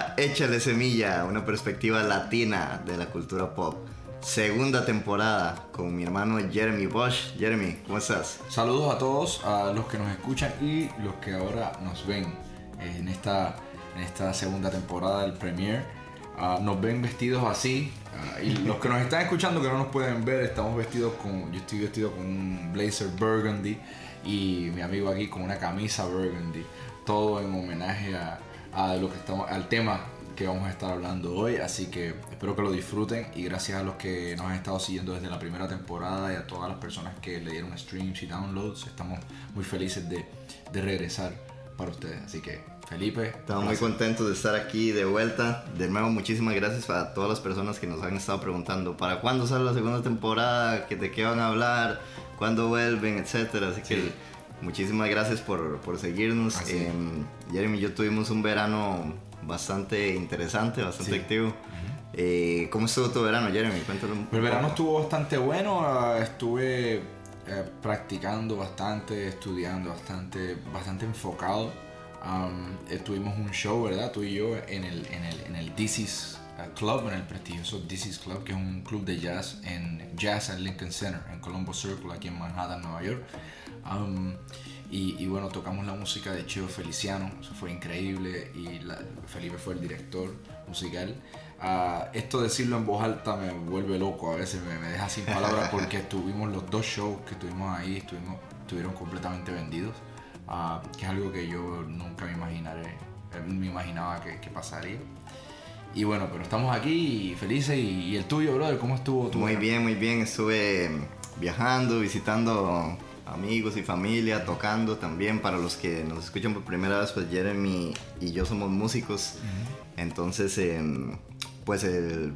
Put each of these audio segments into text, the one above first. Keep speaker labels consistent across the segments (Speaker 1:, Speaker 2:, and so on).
Speaker 1: a Échale Semilla, una perspectiva latina de la cultura pop. Segunda temporada con mi hermano Jeremy Bosch. Jeremy, ¿cómo estás?
Speaker 2: Saludos a todos, a los que nos escuchan y los que ahora nos ven en esta, en esta segunda temporada del Premiere. Ah, nos ven vestidos así. ah, y los que nos están escuchando que no nos pueden ver, estamos vestidos con. Yo estoy vestido con un blazer burgundy y mi amigo aquí con una camisa burgundy. Todo en homenaje a, a lo que estamos, al tema que vamos a estar hablando hoy. Así que espero que lo disfruten y gracias a los que nos han estado siguiendo desde la primera temporada y a todas las personas que le dieron streams y downloads. Estamos muy felices de, de regresar para ustedes. Así que, Felipe.
Speaker 1: Estamos muy contentos de estar aquí de vuelta. De nuevo, muchísimas gracias a todas las personas que nos han estado preguntando para cuándo sale la segunda temporada, que de qué van a hablar, cuándo vuelven, etcétera. Así que
Speaker 2: Sí.
Speaker 1: Muchísimas gracias por, por seguirnos.
Speaker 2: Es.
Speaker 1: Em, Jeremy y yo tuvimos un verano bastante interesante, bastante
Speaker 2: Sí.
Speaker 1: activo. Eh, ¿Cómo estuvo tu verano, Jeremy? Cuéntalo un
Speaker 2: El
Speaker 1: poco.
Speaker 2: verano estuvo bastante bueno, ah, estuve eh, practicando bastante, estudiando bastante, bastante enfocado. Eh, tuvimos un show, ¿verdad? Tú y yo en el, en el, en el DC's eh, Club, en el prestigioso DC's Club, que es un club de jazz en Jazz at Lincoln Center, en Colombo Circle, aquí en Manhattan, Nueva York. Am, y, y bueno, tocamos la música de Cheo Feliciano, eso fue increíble y la- Felipe fue el director musical. Ah, esto decirlo en voz alta me vuelve loco, a veces me, me deja sin palabras porque tuvimos los dos shows que tuvimos ahí, estuvimos, estuvieron completamente vendidos, ah, que es algo que yo nunca me imaginaré, eh, me imaginaba que, que pasaría. Y bueno, pero estamos aquí felices y, y el tuyo, brother, ¿cómo estuvo tu
Speaker 1: Muy bien, muy bien. Estuve viajando, visitando amigos y familia, tocando también. Para los que nos escuchan por primera vez, pues Jeremy y yo somos músicos. Entonces, em, pues el-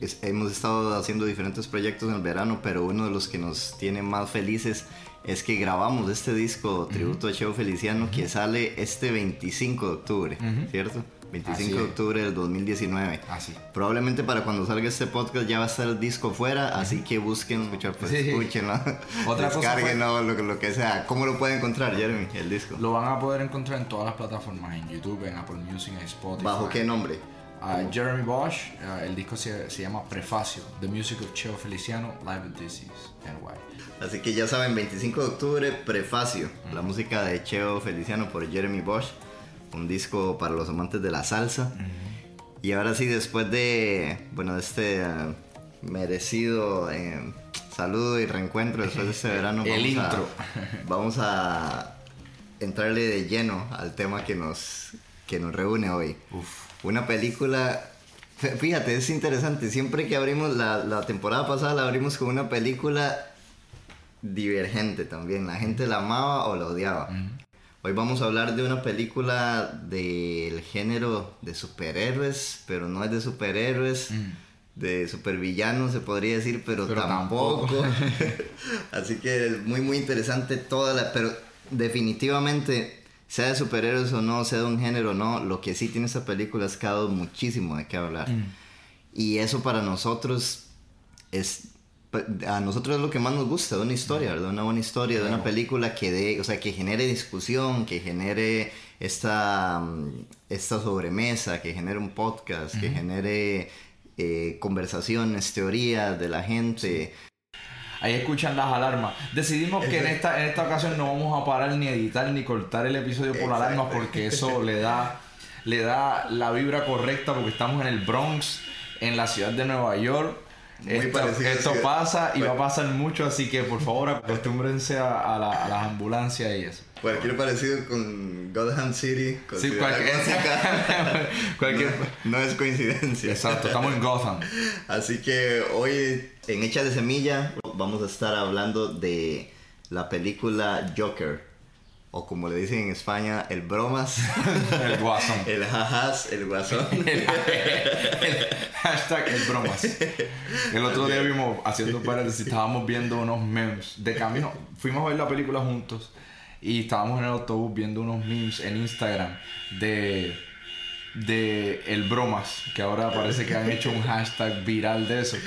Speaker 1: es- hemos estado haciendo diferentes proyectos en el verano, pero uno de los que nos tiene más felices es que grabamos este disco tributo a Cheo Feliciano que sale este 25 de octubre. ¿cierto? 25
Speaker 2: Así
Speaker 1: de octubre del 2019.
Speaker 2: Así.
Speaker 1: Probablemente para cuando salga este podcast ya va a estar el disco fuera, así que busquen escuchar, pues
Speaker 2: Sí.
Speaker 1: escúchenlo,
Speaker 2: Otra cosa
Speaker 1: descárguenlo, lo, que- lo que sea. ¿Cómo lo pueden encontrar, Jeremy, el disco?
Speaker 2: Lo van a poder encontrar en todas las plataformas, en YouTube, en Apple Music, en Spotify.
Speaker 1: ¿Bajo qué nombre?
Speaker 2: Ah, Jeremy Bosch, ah, el disco se, se llama Prefacio, The Music of Cheo Feliciano, Live at DC's NY.
Speaker 1: Así que ya saben, 25 de octubre, Prefacio, la música de Cheo Feliciano por Jeremy Bosch, un disco para los amantes de la salsa. Y ahora sí, después de, bueno, de este eh, merecido eh, saludo y reencuentro después de este verano,
Speaker 2: El
Speaker 1: vamos,
Speaker 2: intro.
Speaker 1: A, vamos a entrarle de lleno al tema que nos, que nos reúne hoy.
Speaker 2: Uf.
Speaker 1: Una película. fí- Fíjate, es interesante. Siempre que abrimos la, la temporada pasada, la abrimos con una película divergente también. La gente la amaba o la odiaba. Hoy vamos a hablar de una película del género de superhéroes, pero no es de superhéroes. De supervillanos se podría decir, pero,
Speaker 2: Pero
Speaker 1: tampoco.
Speaker 2: tampoco.
Speaker 1: Así que es muy muy interesante toda la... Pero definitivamente, sea de superhéroes o no, sea de un género o no, lo que sí tiene esta película es que ha dado muchísimo de qué hablar. Y eso para nosotros es... A nosotros es lo que más nos gusta de una historia, ¿verdad? Una buena historia, de una película que dé, o sea, que genere discusión, que genere esta, mm, esta sobremesa, que genere un podcast, que genere eh, conversaciones, teorías de la gente.
Speaker 2: Ahí escuchan las alarmas. Decidimos que en esta, en esta ocasión no vamos a parar ni editar ni cortar el episodio por
Speaker 1: Exacto.
Speaker 2: alarmas porque eso le da, le da la vibra correcta porque estamos en el Bronx, en la ciudad de Nueva York. Esto esto pasa y va a pasar mucho, así que por favor acostúmbrense a, a la- a las ambulancias y eso.
Speaker 1: Cualquier parecido con Godham City,
Speaker 2: Sí, cualquier-
Speaker 1: no, no es coincidencia.
Speaker 2: Exacto, estamos en Gotham.
Speaker 1: Así que hoy en Hecha de Semilla vamos a estar hablando de la película Joker. O como le dicen en España, el bromas,
Speaker 2: El guasón.
Speaker 1: el jajas, el guasón.
Speaker 2: Hashtag el bromas. El otro día vimos, haciendo paréntesis, estábamos viendo unos memes de camino. Fuimos a ver la película juntos y estábamos en el autobús viendo unos memes en Instagram de de el bromas, que ahora parece que han hecho un hashtag viral de eso.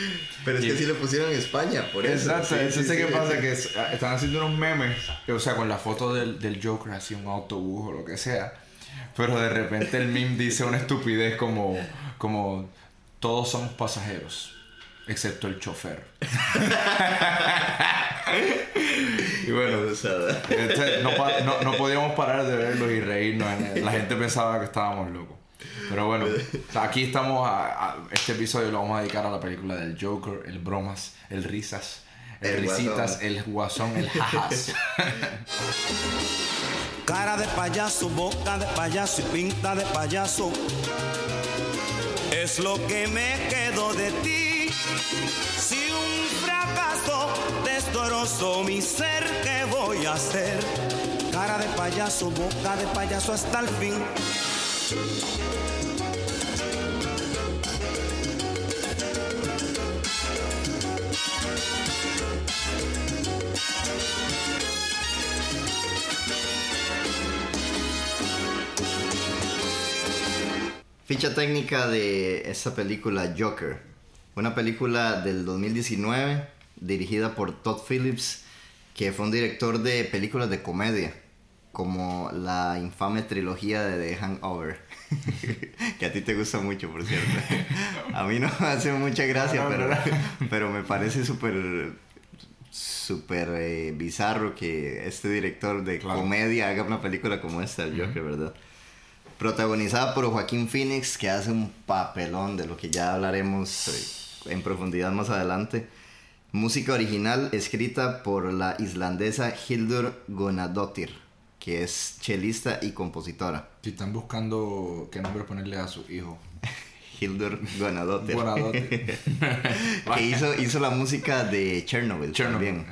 Speaker 1: Pero es
Speaker 2: Y-
Speaker 1: que sí lo pusieron en España, por eso.
Speaker 2: Exacto,
Speaker 1: Sí,
Speaker 2: entonces
Speaker 1: sí,
Speaker 2: ¿qué
Speaker 1: sí.
Speaker 2: pasa? Que es- están haciendo unos memes, o sea, con la foto del, del Joker, así un autobús o lo que sea. Pero de repente el meme dice una estupidez como, como todos somos pasajeros, excepto el chofer. y bueno, este, no, no, no, podíamos parar de verlo y reírnos. La gente pensaba que estábamos locos. Pero bueno, aquí estamos. A, este episodio lo vamos a dedicar a la película del Joker, el bromas, el risas, el, risitas, el guasón, el jajas.
Speaker 3: Cara de payaso, boca de payaso y pinta de payaso. Es lo que me quedo de ti. Si un fracaso destrozó mi ser, ¿qué voy a hacer? Cara de payaso, boca de payaso hasta el fin.
Speaker 1: Ficha técnica de esta película Joker. Una película del 2019 dirigida por Todd Phillips, que fue un director de películas de comedia, como la infame trilogía de The Hangover, que a ti te gusta mucho, por cierto. A mí no me hace mucha gracia, pero, pero me parece súper súper eh, bizarro que este director de comedia haga una película como esta, Joker, ¿verdad? protagonizada por Joaquín Phoenix, que hace un papelón de lo que ya hablaremos eh, en profundidad más adelante. Música original escrita por la islandesa Hildur Gonadottir, que es chelista y compositora.
Speaker 2: Si están buscando qué nombre ponerle a su hijo.
Speaker 1: Hildur Gonadottir. que hizo, hizo la música de Chernobyl, Chernobyl también.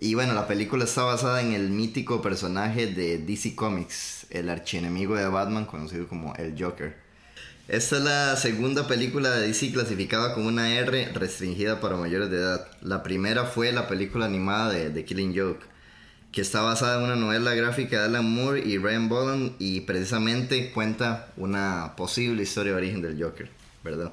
Speaker 1: Y bueno, la película está basada en el mítico personaje de DC Comics, el archienemigo de Batman, conocido como el Joker. Esta es la segunda película de DC clasificada como una R restringida para mayores de edad. La primera fue la película animada de The Killing Joke, que está basada en una novela gráfica de Alan Moore y Ryan Boland y precisamente cuenta una posible historia de origen del Joker, ¿verdad?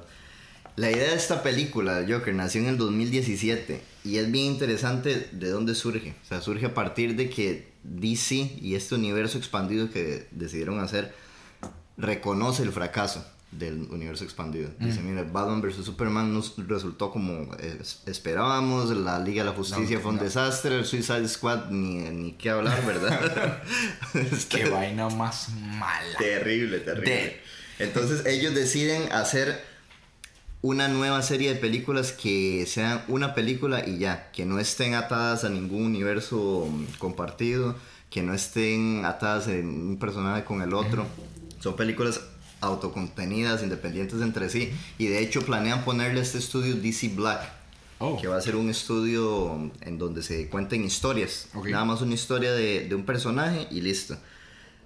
Speaker 1: La idea de esta película, Joker, nació en el 2017 y es bien interesante de dónde surge. O sea, surge a partir de que DC y este universo expandido que decidieron hacer reconoce el fracaso del universo expandido. Dice, mira, Batman vs. Superman nos resultó como esperábamos, la Liga de la Justicia fue un desastre, el Suicide Squad ni, ni qué hablar, ¿verdad?
Speaker 2: qué vaina más mala.
Speaker 1: Terrible, terrible. Entonces ellos deciden hacer una nueva serie de películas que sean una película y ya, que no estén atadas a ningún universo compartido, que no estén atadas en un personaje con el otro. Son películas autocontenidas, independientes entre sí, y de hecho planean ponerle este estudio DC Black. Oh. Que va a ser un estudio en donde se cuenten historias. Nada más una historia de, de un personaje y listo.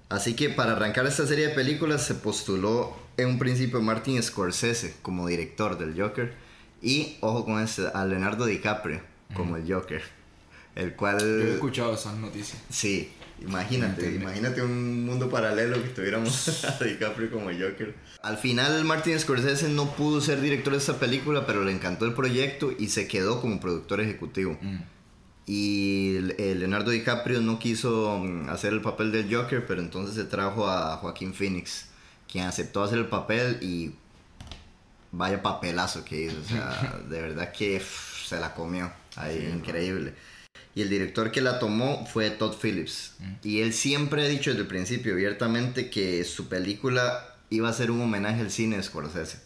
Speaker 1: Así que para arrancar esta serie de películas se postuló en un principio Martin Scorsese como director del Joker y, ojo con este, a Leonardo DiCaprio como el Joker. El cual...
Speaker 2: Yo he escuchado esas noticias.
Speaker 1: Sí, imagínate, imagínate un mundo paralelo que tuviéramos a DiCaprio como Joker. Al final Martin Scorsese no pudo ser director de esta película, pero le encantó el proyecto y se quedó como productor ejecutivo. Mm. Y Leonardo DiCaprio no quiso mm, hacer el papel del Joker, pero entonces se trajo a Joaquín Phoenix quien aceptó hacer el papel y vaya papelazo que hizo. O sea, de verdad que se la comió. Ahí, increíble. Y el director que la tomó fue Todd Phillips. Mm. Y él siempre ha dicho desde el principio abiertamente que su película iba a ser un homenaje al cine de Scorsese.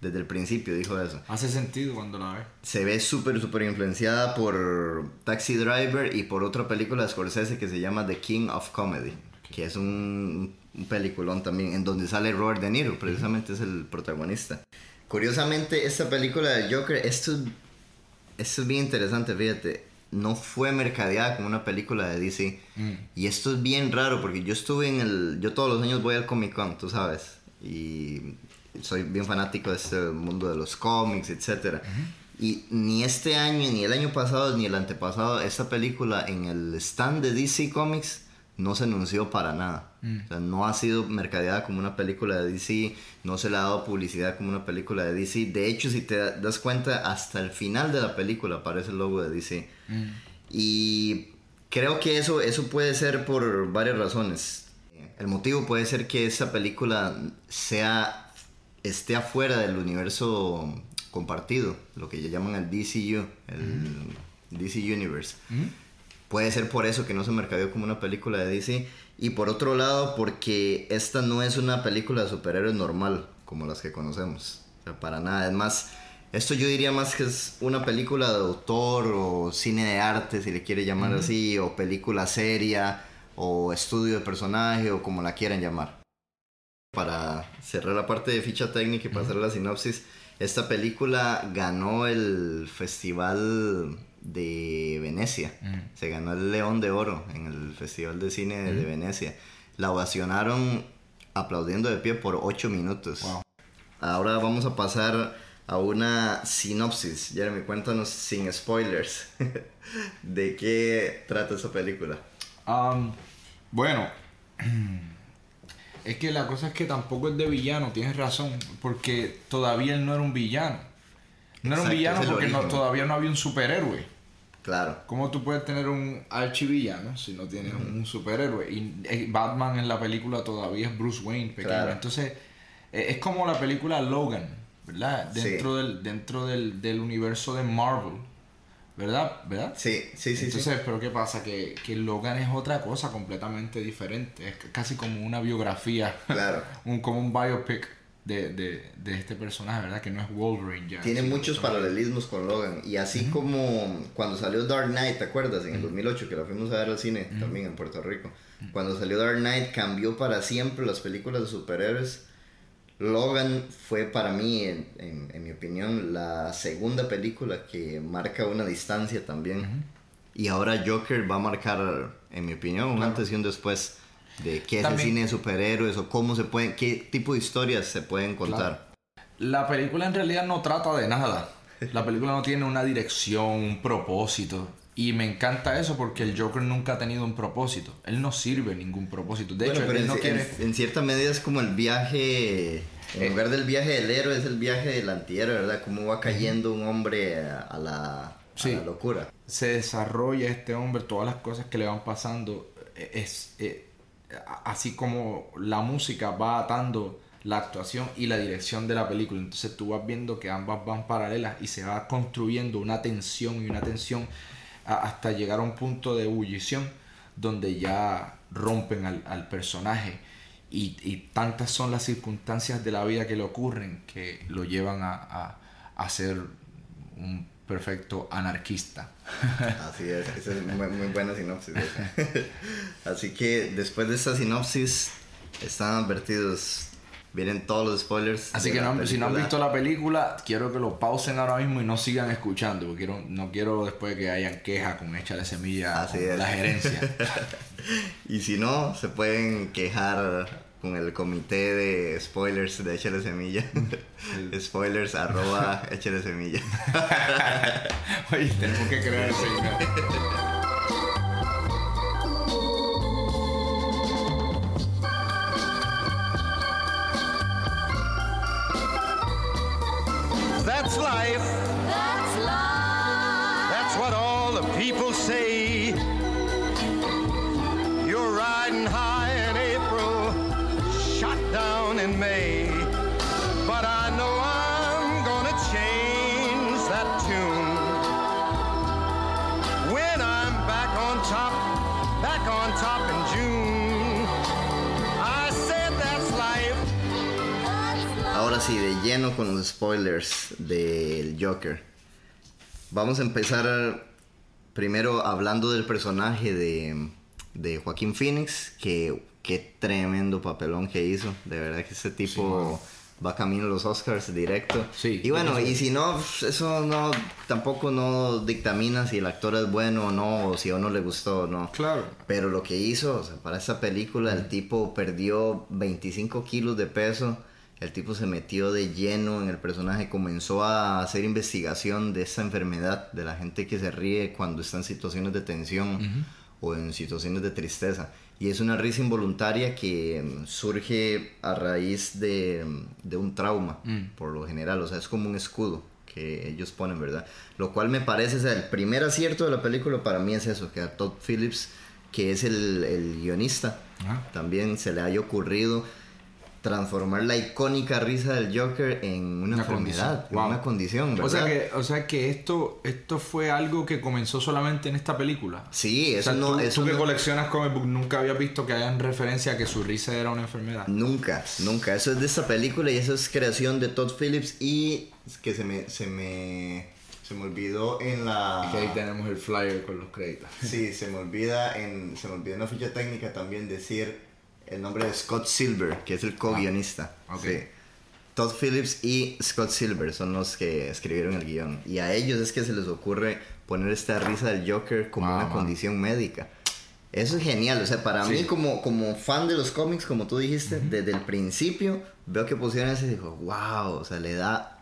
Speaker 1: Desde el principio dijo eso.
Speaker 2: Hace sentido cuando la ve.
Speaker 1: Se ve súper, súper influenciada por Taxi Driver y por otra película de Scorsese que se llama The King of Comedy. Que es un un peliculón también, en donde sale Robert De Niro, precisamente es el protagonista. Curiosamente, esta película del Joker, esto, esto es bien interesante, fíjate, no fue mercadeada como una película de DC. Mm. Y esto es bien raro, porque yo estuve en el, yo todos los años voy al Comic Con, tú sabes, y soy bien fanático de este mundo de los cómics, etc. Y ni este año, ni el año pasado, ni el antepasado, esta película en el stand de DC Comics no se anunció para nada. Mm. O sea, no ha sido mercadeada como una película de DC, no se le ha dado publicidad como una película de DC. De hecho, si te das cuenta, hasta el final de la película aparece el logo de DC. Mm. Y creo que eso, eso puede ser por varias razones. El motivo puede ser que esa película sea esté afuera del universo compartido, lo que ya llaman el DCU, el DC Universe. Puede ser por eso que no se mercadeó como una película de DC. Y por otro lado, porque esta no es una película de superhéroes normal, como las que conocemos. O sea, para nada. Es más, esto yo diría más que es una película de autor o cine de arte, si le quiere llamar así, o película seria, o estudio de personaje, o como la quieran llamar. Para cerrar la parte de ficha técnica y pasar a la sinopsis, esta película ganó el festival de Venecia. Se ganó el León de Oro en el Festival de Cine de Venecia. La ovacionaron aplaudiendo de pie por 8 minutos. Ahora vamos a pasar a una sinopsis. Jeremy, cuéntanos sin spoilers. ¿De qué trata esa película?
Speaker 2: Um, bueno, es que la cosa es que tampoco es de villano, tienes razón, porque todavía él no era un villano. No era un villano porque todavía no había un superhéroe.
Speaker 1: Claro.
Speaker 2: ¿Cómo tú puedes tener un archivillano si no tienes un superhéroe? Y eh, Batman en la película todavía es Bruce Wayne pequeño. Entonces, eh, es como la película Logan, ¿verdad? Dentro, del, dentro del, universo de Marvel. ¿Verdad? ¿Verdad?
Speaker 1: Sí, sí, sí.
Speaker 2: Entonces, pero ¿qué pasa? Que, que, Logan es otra cosa completamente diferente. Es casi como una biografía.
Speaker 1: Claro.
Speaker 2: un, como un biopic de, de, este personaje, ¿verdad? Que no es Wolverine ya.
Speaker 1: Tiene muchos paralelismos con Logan. Y así como cuando salió Dark Knight, ¿te acuerdas? En el 2008, que la fuimos a ver al cine también en Puerto Rico. Cuando salió Dark Knight cambió para siempre las películas de superhéroes. Logan fue para mí, en, en, mi opinión, la segunda película que marca una distancia también. Y ahora Joker va a marcar, en mi opinión, un antes y un después de qué es el cine de superhéroes o cómo se pueden, qué tipo de historias se pueden contar.
Speaker 2: La película en realidad no trata de nada. La película no tiene una dirección, un propósito. Y me encanta eso porque el Joker nunca ha tenido un propósito. Él no sirve ningún propósito. De hecho, él
Speaker 1: en,
Speaker 2: no quiere...
Speaker 1: en, cierta medida es como el viaje. En eh. lugar del viaje del héroe, es el viaje del antihéroe, ¿verdad? Cómo va cayendo un hombre a, la, locura.
Speaker 2: Se desarrolla este hombre, todas las cosas que le van pasando. Es, eh, así como la música va atando la actuación y la dirección de la película. Entonces tú vas viendo que ambas van paralelas y se va construyendo una tensión y una tensión hasta llegar a un punto de ebullición donde ya rompen al, personaje. Y, tantas son las circunstancias de la vida que le ocurren que lo llevan a, a, a ser un perfecto anarquista.
Speaker 1: Así es, esa es muy, muy buena sinopsis. Así que después de esta sinopsis están advertidos, vienen todos los spoilers.
Speaker 2: Así que si no han visto la película, quiero que lo pausen ahora mismo y no sigan escuchando, porque quiero, no quiero después que hayan quejas con Echa de Semilla Así la gerencia.
Speaker 1: y si no, se pueden quejar con el comité de spoilers de Échale Semilla. spoilers arroba Échale Semilla.
Speaker 2: Oye, tenemos que crear ese That's life.
Speaker 1: Sí, de lleno con los spoilers del Joker. Vamos a empezar primero hablando del personaje de, de Joaquín Phoenix, que qué tremendo papelón que hizo. De verdad que ese tipo va camino a los Oscars directo.
Speaker 2: Sí,
Speaker 1: y bueno, y si no, eso no tampoco no dictamina si el actor es bueno o no, o si a uno le gustó o no.
Speaker 2: Claro.
Speaker 1: Pero lo que hizo, o sea, para esa película, el tipo perdió 25 kilos de peso. El tipo se metió de lleno en el personaje, comenzó a hacer investigación de esa enfermedad, de la gente que se ríe cuando está en situaciones de tensión o en situaciones de tristeza. Y es una risa involuntaria que mm, surge a raíz de, mm, de un trauma, mm. por lo general. O sea, es como un escudo que ellos ponen, ¿verdad? Lo cual me parece, o sea, el primer acierto de la película para mí es eso, que a Todd Phillips que es el, el guionista,
Speaker 2: Ah.
Speaker 1: también se le haya ocurrido transformar la icónica risa del Joker en una,
Speaker 2: Una
Speaker 1: enfermedad,
Speaker 2: condición.
Speaker 1: en
Speaker 2: Wow.
Speaker 1: una condición, ¿verdad?
Speaker 2: O sea que, o sea que esto, esto fue algo que comenzó solamente en esta película.
Speaker 1: Sí,
Speaker 2: O
Speaker 1: eso
Speaker 2: sea,
Speaker 1: no...
Speaker 2: tú,
Speaker 1: eso
Speaker 2: tú que
Speaker 1: no-
Speaker 2: coleccionas comic book nunca habías visto que hayan referencia a que su risa era una enfermedad.
Speaker 1: Nunca, nunca. Eso es de esta película y eso es creación de Todd Phillips y que se me, se me, se me olvidó en la...
Speaker 2: Que ahí tenemos el flyer con los créditos.
Speaker 1: Sí, se me olvida en, se me olvidó en la ficha técnica también decir el nombre de Scott Silver, que es el co-guionista.
Speaker 2: Ah, ok.
Speaker 1: Sí. Todd Phillips y Scott Silver son los que escribieron el guion. Y a ellos es que se les ocurre poner esta risa del Joker como
Speaker 2: Wow,
Speaker 1: una
Speaker 2: man.
Speaker 1: condición médica. Eso es genial, o sea, para
Speaker 2: Sí.
Speaker 1: mí como, como fan de los cómics, como tú dijiste, desde el principio veo que pusieron eso y digo, wow, o sea, le da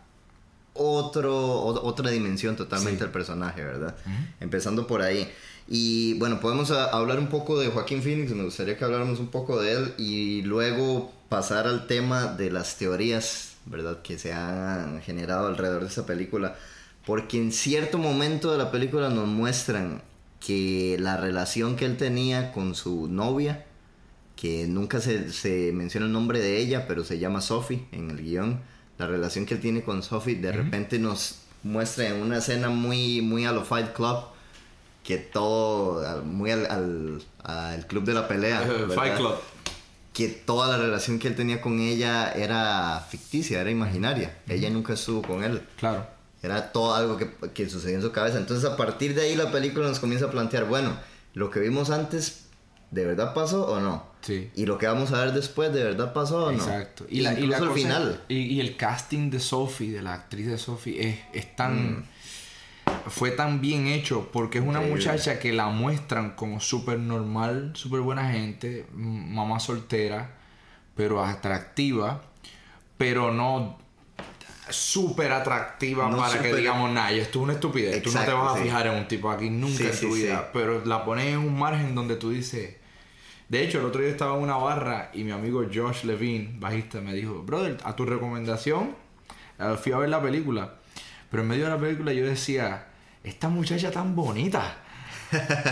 Speaker 1: otro, o- otra dimensión totalmente
Speaker 2: Sí.
Speaker 1: al personaje, ¿verdad? Empezando por ahí. Y bueno, podemos a- hablar un poco de Joaquín Phoenix, me gustaría que habláramos un poco de él y luego pasar al tema de las teorías, ¿verdad? Que se han generado alrededor de esta película. Porque en cierto momento de la película nos muestran que la relación que él tenía con su novia, que nunca se, se menciona el nombre de ella, pero se llama Sophie en el guion. La relación que él tiene con Sophie de repente nos muestra en una escena muy, muy a lo Fight Club, que todo, muy al, al, al club de la pelea.
Speaker 2: Fight. Club.
Speaker 1: Que toda la relación que él tenía con ella era ficticia, era imaginaria. Ella nunca estuvo con él.
Speaker 2: Claro.
Speaker 1: Era todo algo que, que sucedió en su cabeza. Entonces a partir de ahí la película nos comienza a plantear, bueno, lo que vimos antes, ¿de verdad pasó o no?
Speaker 2: Sí.
Speaker 1: Y lo que vamos a ver después, ¿de verdad pasó o no?
Speaker 2: Exacto. Y, la, y la cosa-
Speaker 1: final.
Speaker 2: Y, y el casting de Sophie, de la actriz de Sophie, es, es tan.
Speaker 1: Mm.
Speaker 2: Fue tan bien hecho porque es una
Speaker 1: Increíble.
Speaker 2: muchacha que la muestran como súper normal, súper buena gente, mamá soltera, pero atractiva, pero no súper atractiva
Speaker 1: No
Speaker 2: para que digamos, nah, esto es una estupidez. tú no te vas a
Speaker 1: sí.
Speaker 2: fijar en un tipo aquí nunca
Speaker 1: Sí,
Speaker 2: en tu
Speaker 1: sí.
Speaker 2: vida, pero la pones en un margen donde tú dices. De hecho, el otro día estaba en una barra y mi amigo Josh Levine, bajista, me dijo, brother, a tu recomendación, eh, fui a ver la película. Pero en medio de la película yo decía, esta muchacha tan bonita,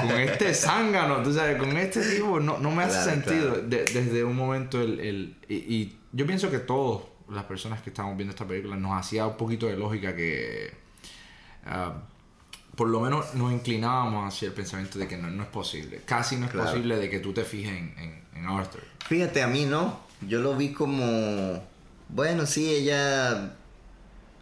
Speaker 2: con este zángano, tú sabes, con este tipo, no, no me hace
Speaker 1: Claro,
Speaker 2: sentido.
Speaker 1: claro.
Speaker 2: De- desde un momento, el, el- y, y yo pienso que todas las personas que estamos viendo esta película nos hacía un poquito de lógica que... ah, por lo menos nos inclinábamos hacia el pensamiento de que no, no es posible. Casi no es
Speaker 1: Claro.
Speaker 2: posible de que tú te fijes en, en, en Arthur.
Speaker 1: Fíjate, a mí no. Yo lo vi como. Bueno, sí, ella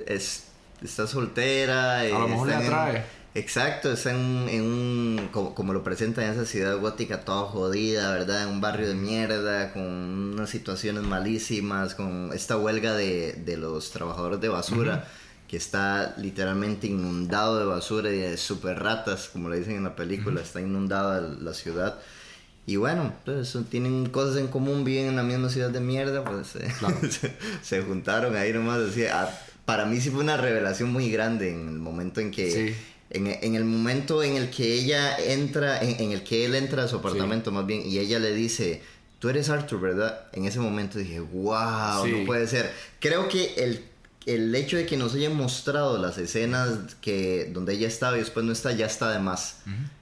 Speaker 1: es, está soltera.
Speaker 2: lo mejor le
Speaker 1: en-
Speaker 2: atrae.
Speaker 1: exacto, está en, en un. Como, como lo presentan en esa ciudad gótica, toda jodida, ¿verdad? En un barrio de mierda, con unas situaciones malísimas, con esta huelga de, de los trabajadores de basura. Que está literalmente inundado de basura y de super ratas, como le dicen en la película. Está inundada la ciudad. Y bueno, pues tienen cosas en común, viven en la misma ciudad de mierda, pues eh,
Speaker 2: Claro.
Speaker 1: se, se juntaron ahí nomás. Así, ah, para mí sí fue una revelación muy grande en el momento en que...
Speaker 2: Sí.
Speaker 1: En, en el momento en el que ella entra, en, en el que él entra a su apartamento más bien, y ella le dice, tú eres Arthur, ¿verdad? En ese momento dije, wow,
Speaker 2: Sí.
Speaker 1: no puede ser. Creo que el, el hecho de que nos hayan mostrado las escenas que donde ella estaba y después no está, ya está de más.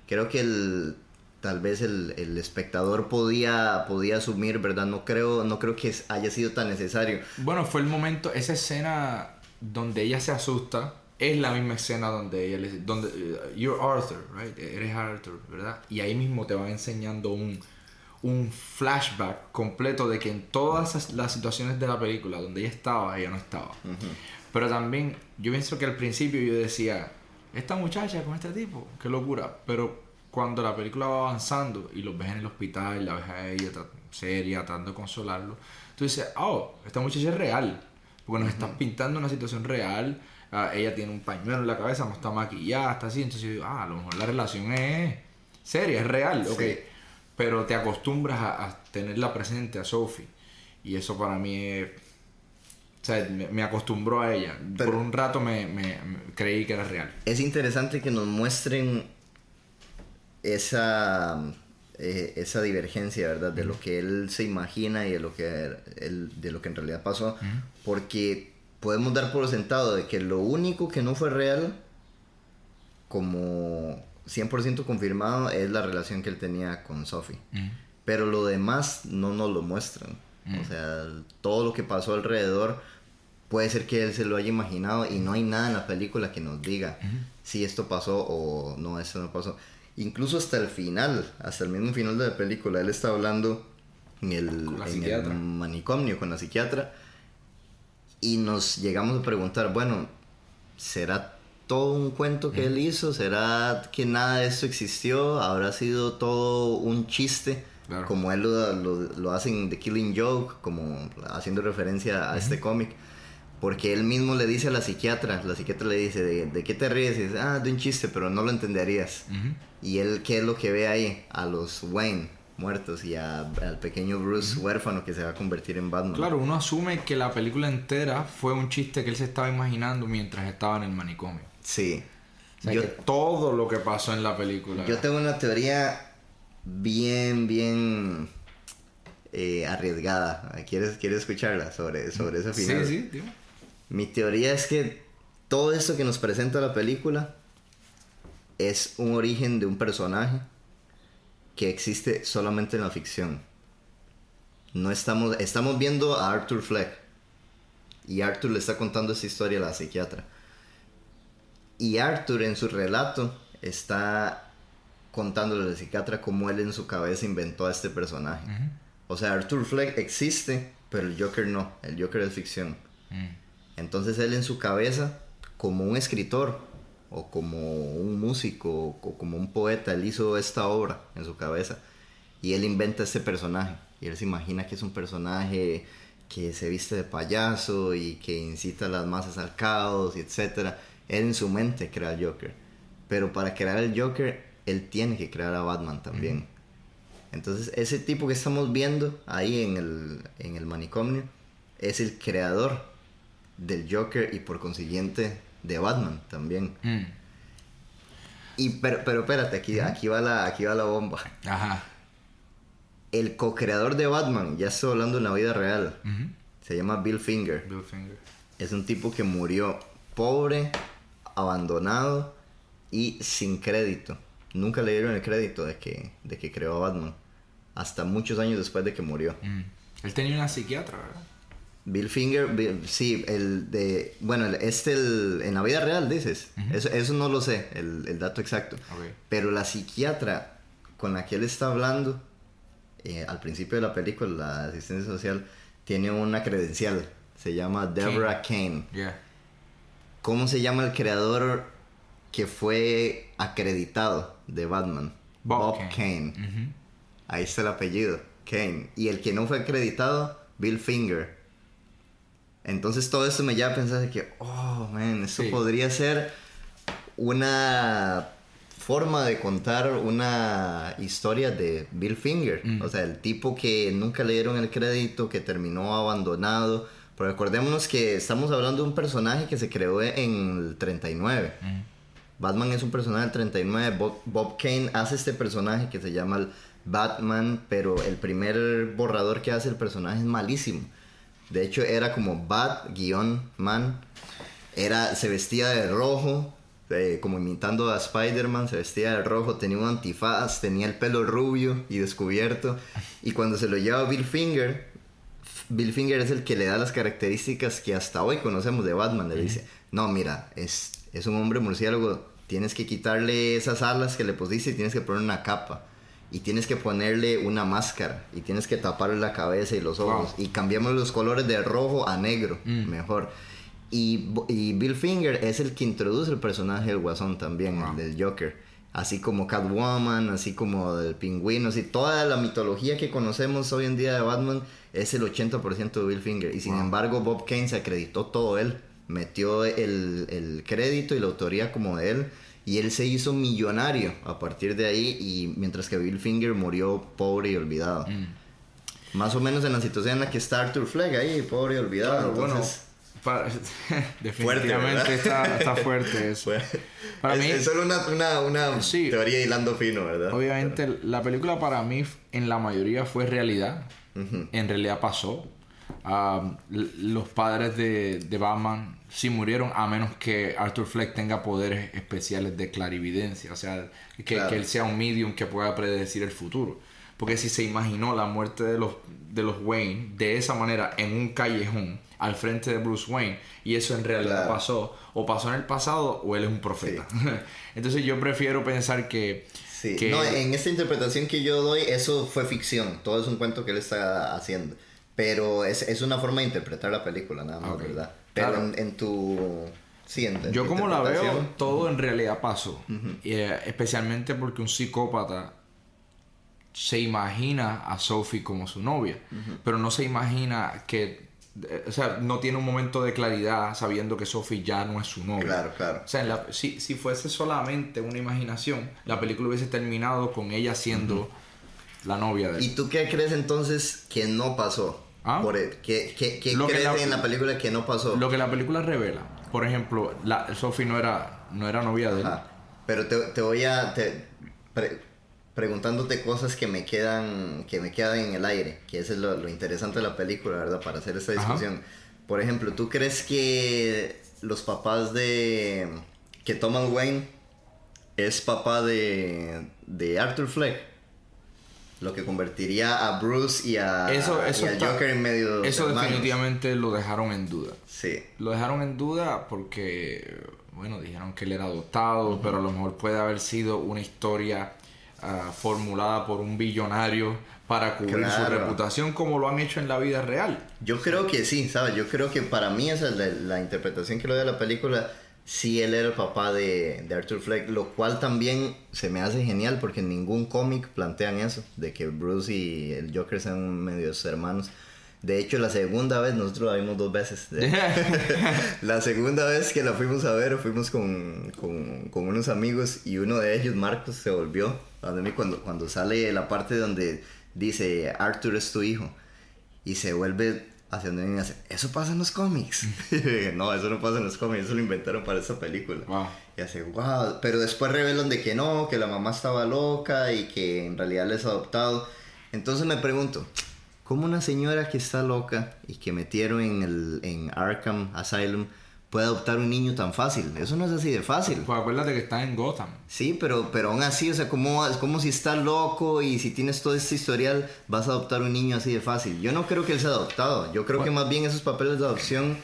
Speaker 1: Creo que el tal vez el, el espectador podía, podía asumir, ¿verdad? No creo, no creo que haya sido tan necesario.
Speaker 2: Bueno, fue el momento, esa escena donde ella se asusta, es la misma escena donde ella le dice, donde, eh, you're Arthur, right? Eres Arthur, ¿verdad? Y ahí mismo te va enseñando un, un flashback completo de que en todas las situaciones de la película donde ella estaba, ella no estaba. Pero también, yo pienso que al principio yo decía, esta muchacha con este tipo, qué locura. Pero cuando la película va avanzando y los ves en el hospital, la ves a ella seria, tratando de consolarlo, tú dices, oh, esta muchacha es real. Porque nos están pintando una situación real. ah, ella tiene un pañuelo en la cabeza, no está maquillada, está así. Entonces yo digo, ah, a lo mejor la relación es seria, es real, ok.
Speaker 1: Sí.
Speaker 2: Pero te acostumbras a, a tenerla presente a Sophie. Y eso para mí es o sea, me, me acostumbró a ella.
Speaker 1: Pero-
Speaker 2: Por un rato me, me- me creí que era real.
Speaker 1: Es interesante que nos muestren esa, eh, esa divergencia, ¿verdad? De lo que él se imagina y de lo que, él- de lo que en realidad pasó. Porque podemos dar por sentado de que lo único que no fue real, como 100% confirmado es la relación que él tenía con Sophie. Pero lo demás no nos lo muestran. O sea, todo lo que pasó alrededor puede ser que él se lo haya imaginado y no hay nada en la película que nos diga si esto pasó o no, esto no pasó. Incluso hasta el final, hasta el mismo final de la película, él está hablando en el, en el manicomio con la psiquiatra y nos llegamos a preguntar, bueno, ¿será todo un cuento que él hizo? ¿Será que nada de esto existió? ¿Habrá sido todo un chiste? Como él lo, lo, hace en The Killing Joke, como haciendo referencia a este cómic. Porque él mismo le dice a la psiquiatra, la psiquiatra le dice, ¿de, qué te ríes? Y dice, ah, de un chiste, pero no lo entenderías. Y él, ¿qué es lo que ve ahí? A los Wayne muertos y al pequeño Bruce huérfano que se va a convertir en Batman.
Speaker 2: Claro, uno asume que la película entera fue un chiste que él se estaba imaginando mientras estaba en el manicomio.
Speaker 1: Sí.
Speaker 2: yo, todo lo que pasó en la película.
Speaker 1: Yo tengo una teoría bien, bien eh, arriesgada. ¿Quieres, ¿Quieres escucharla sobre, sobre ese final?
Speaker 2: Sí, sí,
Speaker 1: Mi teoría es que todo esto que nos presenta la película es un origen de un personaje que existe solamente en la ficción. No estamos, estamos viendo a Arthur Fleck. Y Arthur le está contando esta historia a la psiquiatra. Y Arthur en su relato está contándole a la psiquiatra cómo él en su cabeza inventó a este personaje. O sea, Arthur Fleck existe, pero el Joker no. El Joker es ficción. Mm. Entonces él en su cabeza, como un escritor, o como un músico o como un poeta, él hizo esta obra en su cabeza y él inventa este personaje y él se imagina que es un personaje que se viste de payaso y que incita a las masas al caos y etcétera. Él en su mente crea el Joker, pero para crear el Joker él tiene que crear a Batman también. Entonces ese tipo que estamos viendo ahí en el, en el manicomio es el creador del Joker y por consiguiente de Batman también. Mm. Y pero, pero espérate, aquí, aquí, va la, aquí va la bomba.
Speaker 2: Ajá.
Speaker 1: El co-creador de Batman, ya estoy hablando en la vida real, se llama Bill Finger.
Speaker 2: Bill Finger.
Speaker 1: Es un tipo que murió pobre, abandonado y sin crédito. Nunca le dieron el crédito de que, de que creó a Batman. Hasta muchos años después de que murió.
Speaker 2: Mm. Él tenía una psiquiatra, ¿verdad?
Speaker 1: Bill Finger, sí, el de. Bueno, este el, en la vida real, dices. eso, eso, no lo sé, el, el dato exacto. Pero la psiquiatra con la que él está hablando, eh, al principio de la película, la asistencia social, tiene una credencial. Se llama Deborah Kane. ¿Cómo se llama el creador que fue acreditado de Batman?
Speaker 2: Bob,
Speaker 1: Kane. Ahí está el apellido, Kane. Y el que no fue acreditado, Bill Finger. Entonces todo esto me lleva a pensar de que, oh, man, esto podría ser una forma de contar una historia de Bill Finger. Mm. O sea, el tipo que nunca le dieron el crédito, que terminó abandonado. Pero recordémonos que estamos hablando de un personaje que se creó en el 39. Mm. Batman es un personaje del 39. Bob, Bob, Kane hace este personaje que se llama Batman, pero el primer borrador que hace el personaje es malísimo. De hecho, era como Bat-Man. Era, se vestía de rojo, como imitando a Spider-Man, se vestía de rojo, tenía un antifaz, tenía el pelo rubio y descubierto. Y cuando se lo lleva Bill Finger, Bill Finger es el que le da las características que hasta hoy conocemos de Batman. Le dice, no, mira, es, es un hombre murciélago, tienes que quitarle esas alas que le pusiste y tienes que poner una capa y tienes que ponerle una máscara y tienes que taparle la cabeza y los ojos y cambiamos los colores de rojo a negro, mm. mejor. Y, y, Bill Finger es el que introduce el personaje del Guasón también, del Joker. Así como Catwoman, así como del pingüino, así toda la mitología que conocemos hoy en día de Batman es el 80% de Bill Finger. Y sin embargo, Bob Kane se acreditó todo él, metió el, el crédito y la autoría como de él y él se hizo millonario a partir de ahí, y mientras que Bill Finger murió pobre y olvidado. Mm. Más o menos en la situación en la que está Arthur Fleck ahí, pobre y olvidado.
Speaker 2: bueno, definitivamente está, fuerte eso.
Speaker 1: Para es, mí, es solo una, una, una teoría hilando fino, ¿verdad?
Speaker 2: Obviamente, la película para mí en la mayoría fue realidad. En realidad pasó. um, los padres de, de Batman sí murieron a menos que Arthur Fleck tenga poderes especiales de clarividencia, o sea, que,
Speaker 1: Claro.
Speaker 2: que él sea un medium que pueda predecir el futuro. Porque si se imaginó la muerte de los, de los Wayne de esa manera en un callejón al frente de Bruce Wayne y eso en realidad
Speaker 1: Claro.
Speaker 2: pasó o pasó en el pasado o él es un profeta. Entonces yo prefiero pensar que...
Speaker 1: Sí,
Speaker 2: que-
Speaker 1: no, en esta interpretación que yo doy, eso fue ficción, todo es un cuento que él está haciendo. Pero es, es una forma de interpretar la película, nada más,
Speaker 2: Ok.
Speaker 1: ¿verdad? Pero
Speaker 2: Claro.
Speaker 1: en, en tu. En
Speaker 2: Yo como la veo, todo en realidad pasó. Y, eh, especialmente porque un psicópata se imagina a Sophie como su novia, pero no se imagina que, eh, o sea, no tiene un momento de claridad sabiendo que Sophie ya no es su novia.
Speaker 1: Claro, claro.
Speaker 2: O sea, en la- si, si fuese solamente una imaginación, la película hubiese terminado con ella siendo la novia de él.
Speaker 1: ¿Y tú qué crees entonces que no pasó?
Speaker 2: ¿Ah?
Speaker 1: Por el- ¿Qué, qué- qué
Speaker 2: Lo que
Speaker 1: crees
Speaker 2: la-
Speaker 1: en la película que no pasó?
Speaker 2: Lo que la película revela, por ejemplo, la, Sophie no era, no era novia de él.
Speaker 1: Ajá. Pero te, te voy a. te- pre- preguntándote cosas que me quedan que me quedan en el aire, que eso es lo, lo interesante de la película, ¿verdad? Para hacer esta
Speaker 2: Ajá.
Speaker 1: discusión. Por ejemplo, ¿tú crees que los papás de. que Thomas Wayne es papá de. de Arthur Fleck? Lo que convertiría a Bruce y a,
Speaker 2: Eso, eso
Speaker 1: y al
Speaker 2: está-
Speaker 1: Joker en medio de
Speaker 2: Eso definitivamente lo dejaron en duda.
Speaker 1: Sí.
Speaker 2: Lo dejaron en duda porque, bueno, dijeron que él era adoptado, pero a lo mejor puede haber sido una historia ah, formulada por un billonario para cubrir su reputación como lo han hecho en la vida real.
Speaker 1: Yo creo que sí, ¿sabes? Yo creo que para mí esa es la, la interpretación que le doy a la película. Sí, él era el papá de, de Arthur Fleck, lo cual también se me hace genial porque en ningún cómic plantean eso, de que Bruce y el Joker sean medios hermanos. De hecho, la segunda vez, nosotros la vimos dos veces. la segunda vez que la fuimos a ver, fuimos con, con, con unos amigos y uno de ellos, Marcos, se volvió. A mí cuando, cuando sale la parte donde dice Arthur es tu hijo y se vuelve hacia donde y hace, eso pasa en los cómics. no, eso no pasa en los cómics, eso lo inventaron para esta película.
Speaker 2: Wow.
Speaker 1: Y hace, wow, pero después revelan de que no, que la mamá estaba loca y que en realidad les ha adoptado. Entonces me pregunto, ¿cómo una señora que está loca y que metieron en, el, en Arkham Asylum puede adoptar un niño tan fácil? Eso no es así de fácil.
Speaker 2: Pues acuérdate que está en Gotham.
Speaker 1: Sí, pero, pero aún así, o sea, como, es como si estás loco y si tienes todo este historial, vas a adoptar un niño así de fácil. Yo no creo que él sea adoptado. Yo creo que más bien esos papeles de adopción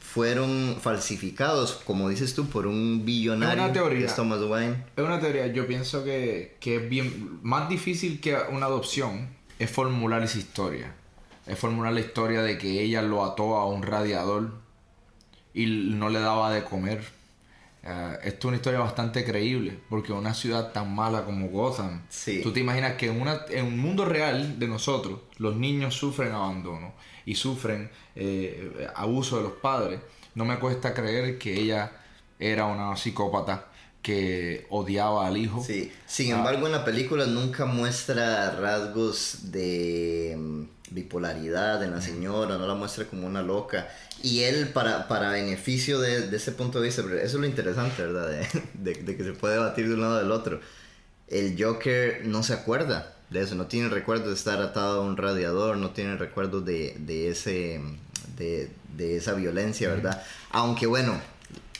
Speaker 1: fueron falsificados, como dices tú, por un billonario.
Speaker 2: Es una teoría.
Speaker 1: es Thomas Wayne.
Speaker 2: Es una teoría, yo pienso que, que es bien más difícil que una adopción es formular esa historia. Es formular la historia de que ella lo ató a un radiador y no le daba de comer. Eh, esto es una historia bastante creíble, porque una ciudad tan mala como Gotham,
Speaker 1: Sí.
Speaker 2: tú te imaginas que en, una, en un mundo real de nosotros, los niños sufren abandono y sufren eh, abuso de los padres. No me cuesta creer que ella era una psicópata que odiaba al hijo.
Speaker 1: Sí. Sin
Speaker 2: Ah.
Speaker 1: embargo, en la película nunca muestra rasgos de mm, bipolaridad en la señora, no la muestra como una loca. Y él, para, para beneficio de, de ese punto de vista, eso es lo interesante, ¿verdad? De, de- de que se puede debatir de un lado del otro. El Joker no se acuerda de eso, no tiene recuerdo de estar atado a un radiador, no tiene recuerdo de, de ese, de, de esa violencia, ¿verdad? Aunque bueno,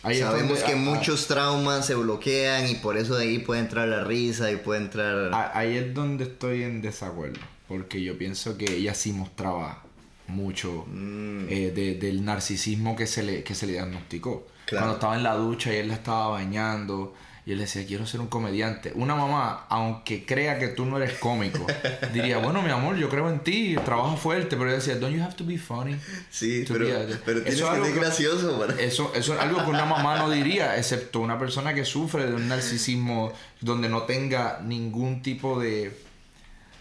Speaker 2: Ahí
Speaker 1: sabemos
Speaker 2: donde-
Speaker 1: que
Speaker 2: ah,
Speaker 1: muchos traumas se bloquean y por eso de ahí puede entrar la risa y puede entrar...
Speaker 2: Ahí es donde estoy en desacuerdo, porque yo pienso que ella sí mostraba mucho
Speaker 1: Mm.
Speaker 2: eh, de- del narcisismo que se le, que se le diagnosticó.
Speaker 1: Claro.
Speaker 2: Cuando estaba en la ducha y él la estaba bañando y él decía, quiero ser un comediante. Una mamá, aunque crea que tú no eres cómico, diría, bueno, mi amor, yo creo en ti, trabaja fuerte, pero ella decía, don't you have to be funny?
Speaker 1: sí, pero,
Speaker 2: be a-"
Speaker 1: pero
Speaker 2: Eso
Speaker 1: tienes
Speaker 2: es
Speaker 1: que ser gracioso. para-
Speaker 2: Eso, eso es algo que una mamá no diría, excepto una persona que sufre de un narcisismo donde no tenga ningún tipo de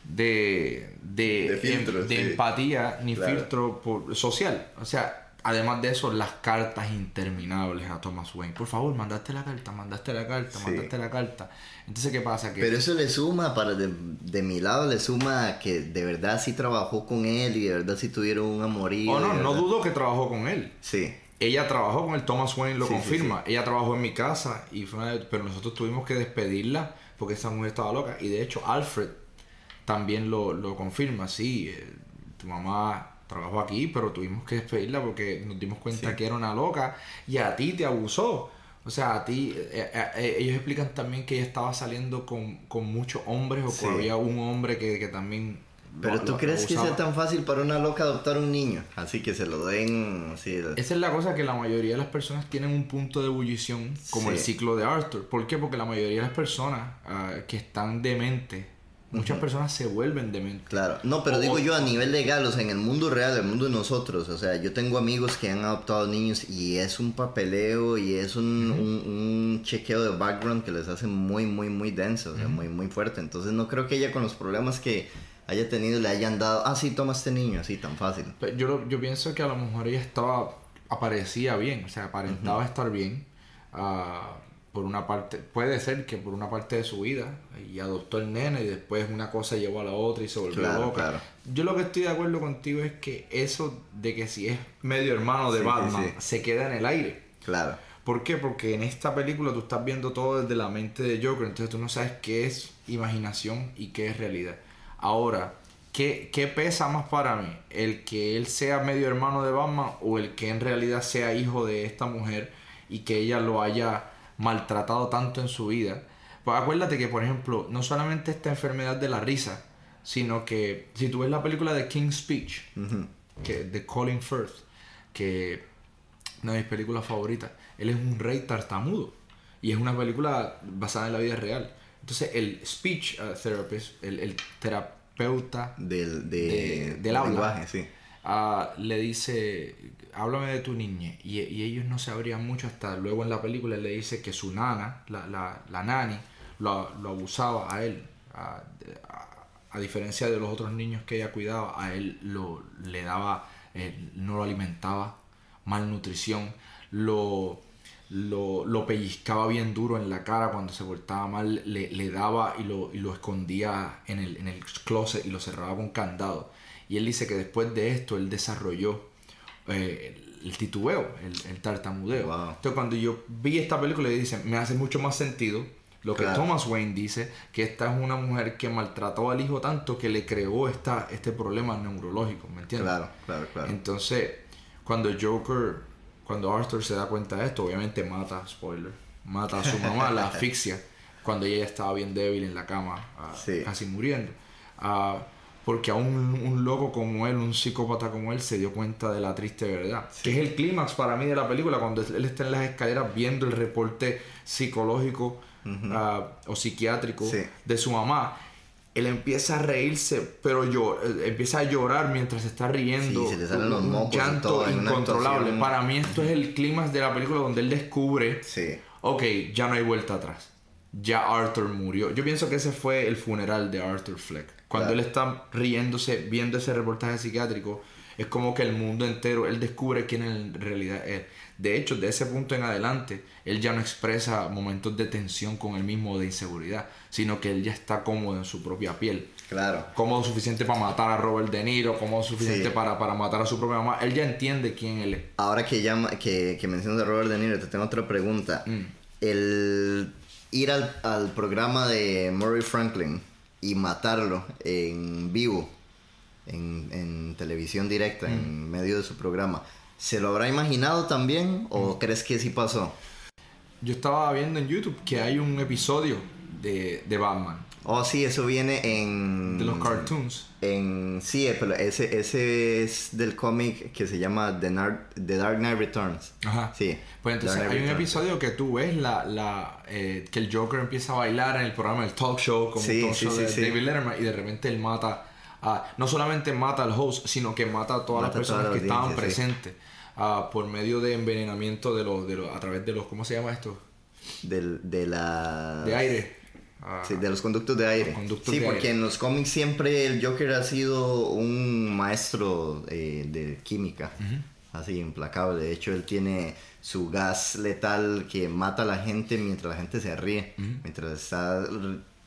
Speaker 2: de de,
Speaker 1: De filtro,
Speaker 2: em- de
Speaker 1: sí.
Speaker 2: empatía ni
Speaker 1: Claro.
Speaker 2: filtro por- social. O sea, además de eso, las cartas interminables a Thomas Wayne. Por favor, mandaste la carta, mandaste la carta,
Speaker 1: Sí.
Speaker 2: mandaste la carta. Entonces, ¿qué pasa? Que
Speaker 1: Pero eso le suma, para de, de mi lado, le suma que de verdad sí trabajó con él y de verdad sí tuvieron un amorío.
Speaker 2: Oh, no, no dudo que trabajó con él.
Speaker 1: Sí,
Speaker 2: Ella trabajó con el Thomas Wayne, lo
Speaker 1: Sí, sí,
Speaker 2: confirma. Ella trabajó en mi casa, y fue una- pero nosotros tuvimos que despedirla porque esa mujer estaba loca. Y de hecho, Alfred también lo, lo confirma. Sí, eh, tu mamá trabajo aquí, pero tuvimos que despedirla porque nos dimos cuenta que era una loca y a ti te abusó. O sea, a ti, eh, eh, eh, ellos explican también que ella estaba saliendo con, con muchos hombres o
Speaker 1: Sí.
Speaker 2: que había un hombre que, que también...
Speaker 1: Pero
Speaker 2: lo-
Speaker 1: tú
Speaker 2: lo
Speaker 1: crees que sea tan fácil para una loca adoptar un niño, así que se lo den así.
Speaker 2: Esa es la cosa que la mayoría de las personas tienen un punto de ebullición, como
Speaker 1: Sí.
Speaker 2: el ciclo de Arthur. ¿Por qué? Porque la mayoría de las personas ah, que están dementes, muchas personas se vuelven dementes.
Speaker 1: Claro, no, pero
Speaker 2: O-
Speaker 1: digo yo a nivel legal, o sea, en el mundo real, el mundo de nosotros, o sea, yo tengo amigos que han adoptado niños y es un papeleo y es un, un- un chequeo de background que les hace muy, muy, muy denso, o sea, muy, muy fuerte. Entonces no creo que ella con los problemas que haya tenido le hayan dado, ah, sí, toma este niño, así, tan fácil.
Speaker 2: Pero Yo, lo- yo pienso que a lo mejor ella estaba, aparecía bien, o sea, aparentaba estar bien. ah, por una parte, puede ser que por una parte de su vida, y adoptó el nene y después una cosa llevó a la otra y se volvió
Speaker 1: Claro,
Speaker 2: loca.
Speaker 1: claro.
Speaker 2: Yo lo que estoy de acuerdo contigo es que eso de que si es medio hermano de
Speaker 1: Sí, sí,
Speaker 2: Batman,
Speaker 1: sí.
Speaker 2: se queda en el aire.
Speaker 1: Claro,
Speaker 2: ¿Por qué? Porque en esta película tú estás viendo todo desde la mente de Joker, entonces tú no sabes qué es imaginación y qué es realidad. Ahora, ¿qué, qué pesa más para mí? ¿El que él sea medio hermano de Batman o el que en realidad sea hijo de esta mujer y que ella lo haya maltratado tanto en su vida? Pues acuérdate que, por ejemplo, no solamente esta enfermedad de la risa, sino que si tú ves la película de King's Speech,
Speaker 1: ujú,
Speaker 2: que, de Colin Firth, que una de mis películas favoritas, él es un rey tartamudo y es una película basada en la vida real. Entonces el speech uh, therapist, el, el terapeuta
Speaker 1: del, de,
Speaker 2: De- del habla.
Speaker 1: lenguaje, sí.
Speaker 2: Ah, le dice, háblame de tu niña. Y, ellos no sabrían mucho hasta luego en la película le dice que su nana, la, la, la nani, lo, lo abusaba a él. A diferencia de los otros niños que ella cuidaba, a él lo, le daba, eh, no lo alimentaba, malnutrición, lo, lo, lo pellizcaba bien duro en la cara cuando se portaba mal, le, le daba y lo, y lo escondía en el, en el closet y lo cerraba con candado. Y él dice que después de esto él desarrolló eh, el, titubeo, el, el tartamudeo.
Speaker 1: Wow.
Speaker 2: Entonces cuando yo vi esta película y dice, me hace mucho más sentido lo que
Speaker 1: Claro.
Speaker 2: Thomas Wayne dice, que esta es una mujer que maltrató al hijo tanto que le creó esta, este problema neurológico, ¿me entiendes?
Speaker 1: Claro, claro, claro.
Speaker 2: Entonces, cuando Joker, cuando Arthur se da cuenta de esto, obviamente mata, spoiler, mata a su mamá, la asfixia, cuando ella estaba bien débil en la cama,
Speaker 1: Sí.
Speaker 2: casi muriendo. Ah, porque aún un, un loco como él, un psicópata como él, se dio cuenta de la triste verdad. Que es el clímax para mí de la película, cuando él está en las escaleras viendo el reporte psicológico ah, o psiquiátrico
Speaker 1: Sí.
Speaker 2: de su mamá. Él empieza a reírse, pero yo, eh, empieza a llorar mientras está riendo.
Speaker 1: Sí, se le salen los
Speaker 2: un
Speaker 1: mocos y
Speaker 2: llanto
Speaker 1: todo
Speaker 2: incontrolable. Para mí esto es el clímax de la película donde él descubre,
Speaker 1: Sí.
Speaker 2: ok, ya no hay vuelta atrás. Ya Arthur murió. Yo pienso que ese fue el funeral de Arthur Fleck. Cuando
Speaker 1: Claro.
Speaker 2: él está riéndose, viendo ese reportaje psiquiátrico, es como que el mundo entero, él descubre quién en realidad es. De hecho, de ese punto en adelante, él ya no expresa momentos de tensión con él mismo o de inseguridad, sino que él ya está cómodo en su propia piel.
Speaker 1: Claro.
Speaker 2: Cómodo suficiente para matar a Robert De Niro, cómodo suficiente
Speaker 1: Sí.
Speaker 2: para, para matar a su propia mamá. Él ya entiende quién él es.
Speaker 1: Ahora que, llama, que, que mencionas a Robert De Niro, te tengo otra pregunta.
Speaker 2: Mm.
Speaker 1: El ir al, al programa de Murray Franklin y matarlo en vivo, en, en televisión directa,
Speaker 2: Mm.
Speaker 1: en medio de su programa, ¿se lo habrá imaginado también
Speaker 2: Mm.
Speaker 1: o crees que sí pasó?
Speaker 2: Yo estaba viendo en YouTube que hay un episodio de, de Batman,
Speaker 1: Oh, sí, eso viene en...
Speaker 2: de los cartoons.
Speaker 1: En, sí, pero ese, ese es del cómic que se llama The, Nar- The Dark Knight Returns.
Speaker 2: Ajá.
Speaker 1: Sí.
Speaker 2: Pues entonces hay un episodio que tú ves la, la, eh, que el Joker empieza a bailar en el programa del talk show, como
Speaker 1: Sí,
Speaker 2: talk
Speaker 1: sí,
Speaker 2: show
Speaker 1: sí,
Speaker 2: de. David Letterman, y de repente él mata a, no solamente mata al host, sino que mata a todas
Speaker 1: Mata a
Speaker 2: las personas que estaban presentes ah, por medio de envenenamiento de los, de los, a través de los, ¿cómo se llama esto?
Speaker 1: Del, de la...
Speaker 2: De aire.
Speaker 1: Sí, de los conductos de aire.
Speaker 2: Conductos
Speaker 1: sí,
Speaker 2: de
Speaker 1: porque
Speaker 2: aire.
Speaker 1: en los cómics siempre el Joker ha sido un maestro eh, de química. Así, implacable. De hecho, él tiene su gas letal que mata a la gente mientras la gente se ríe. Mientras está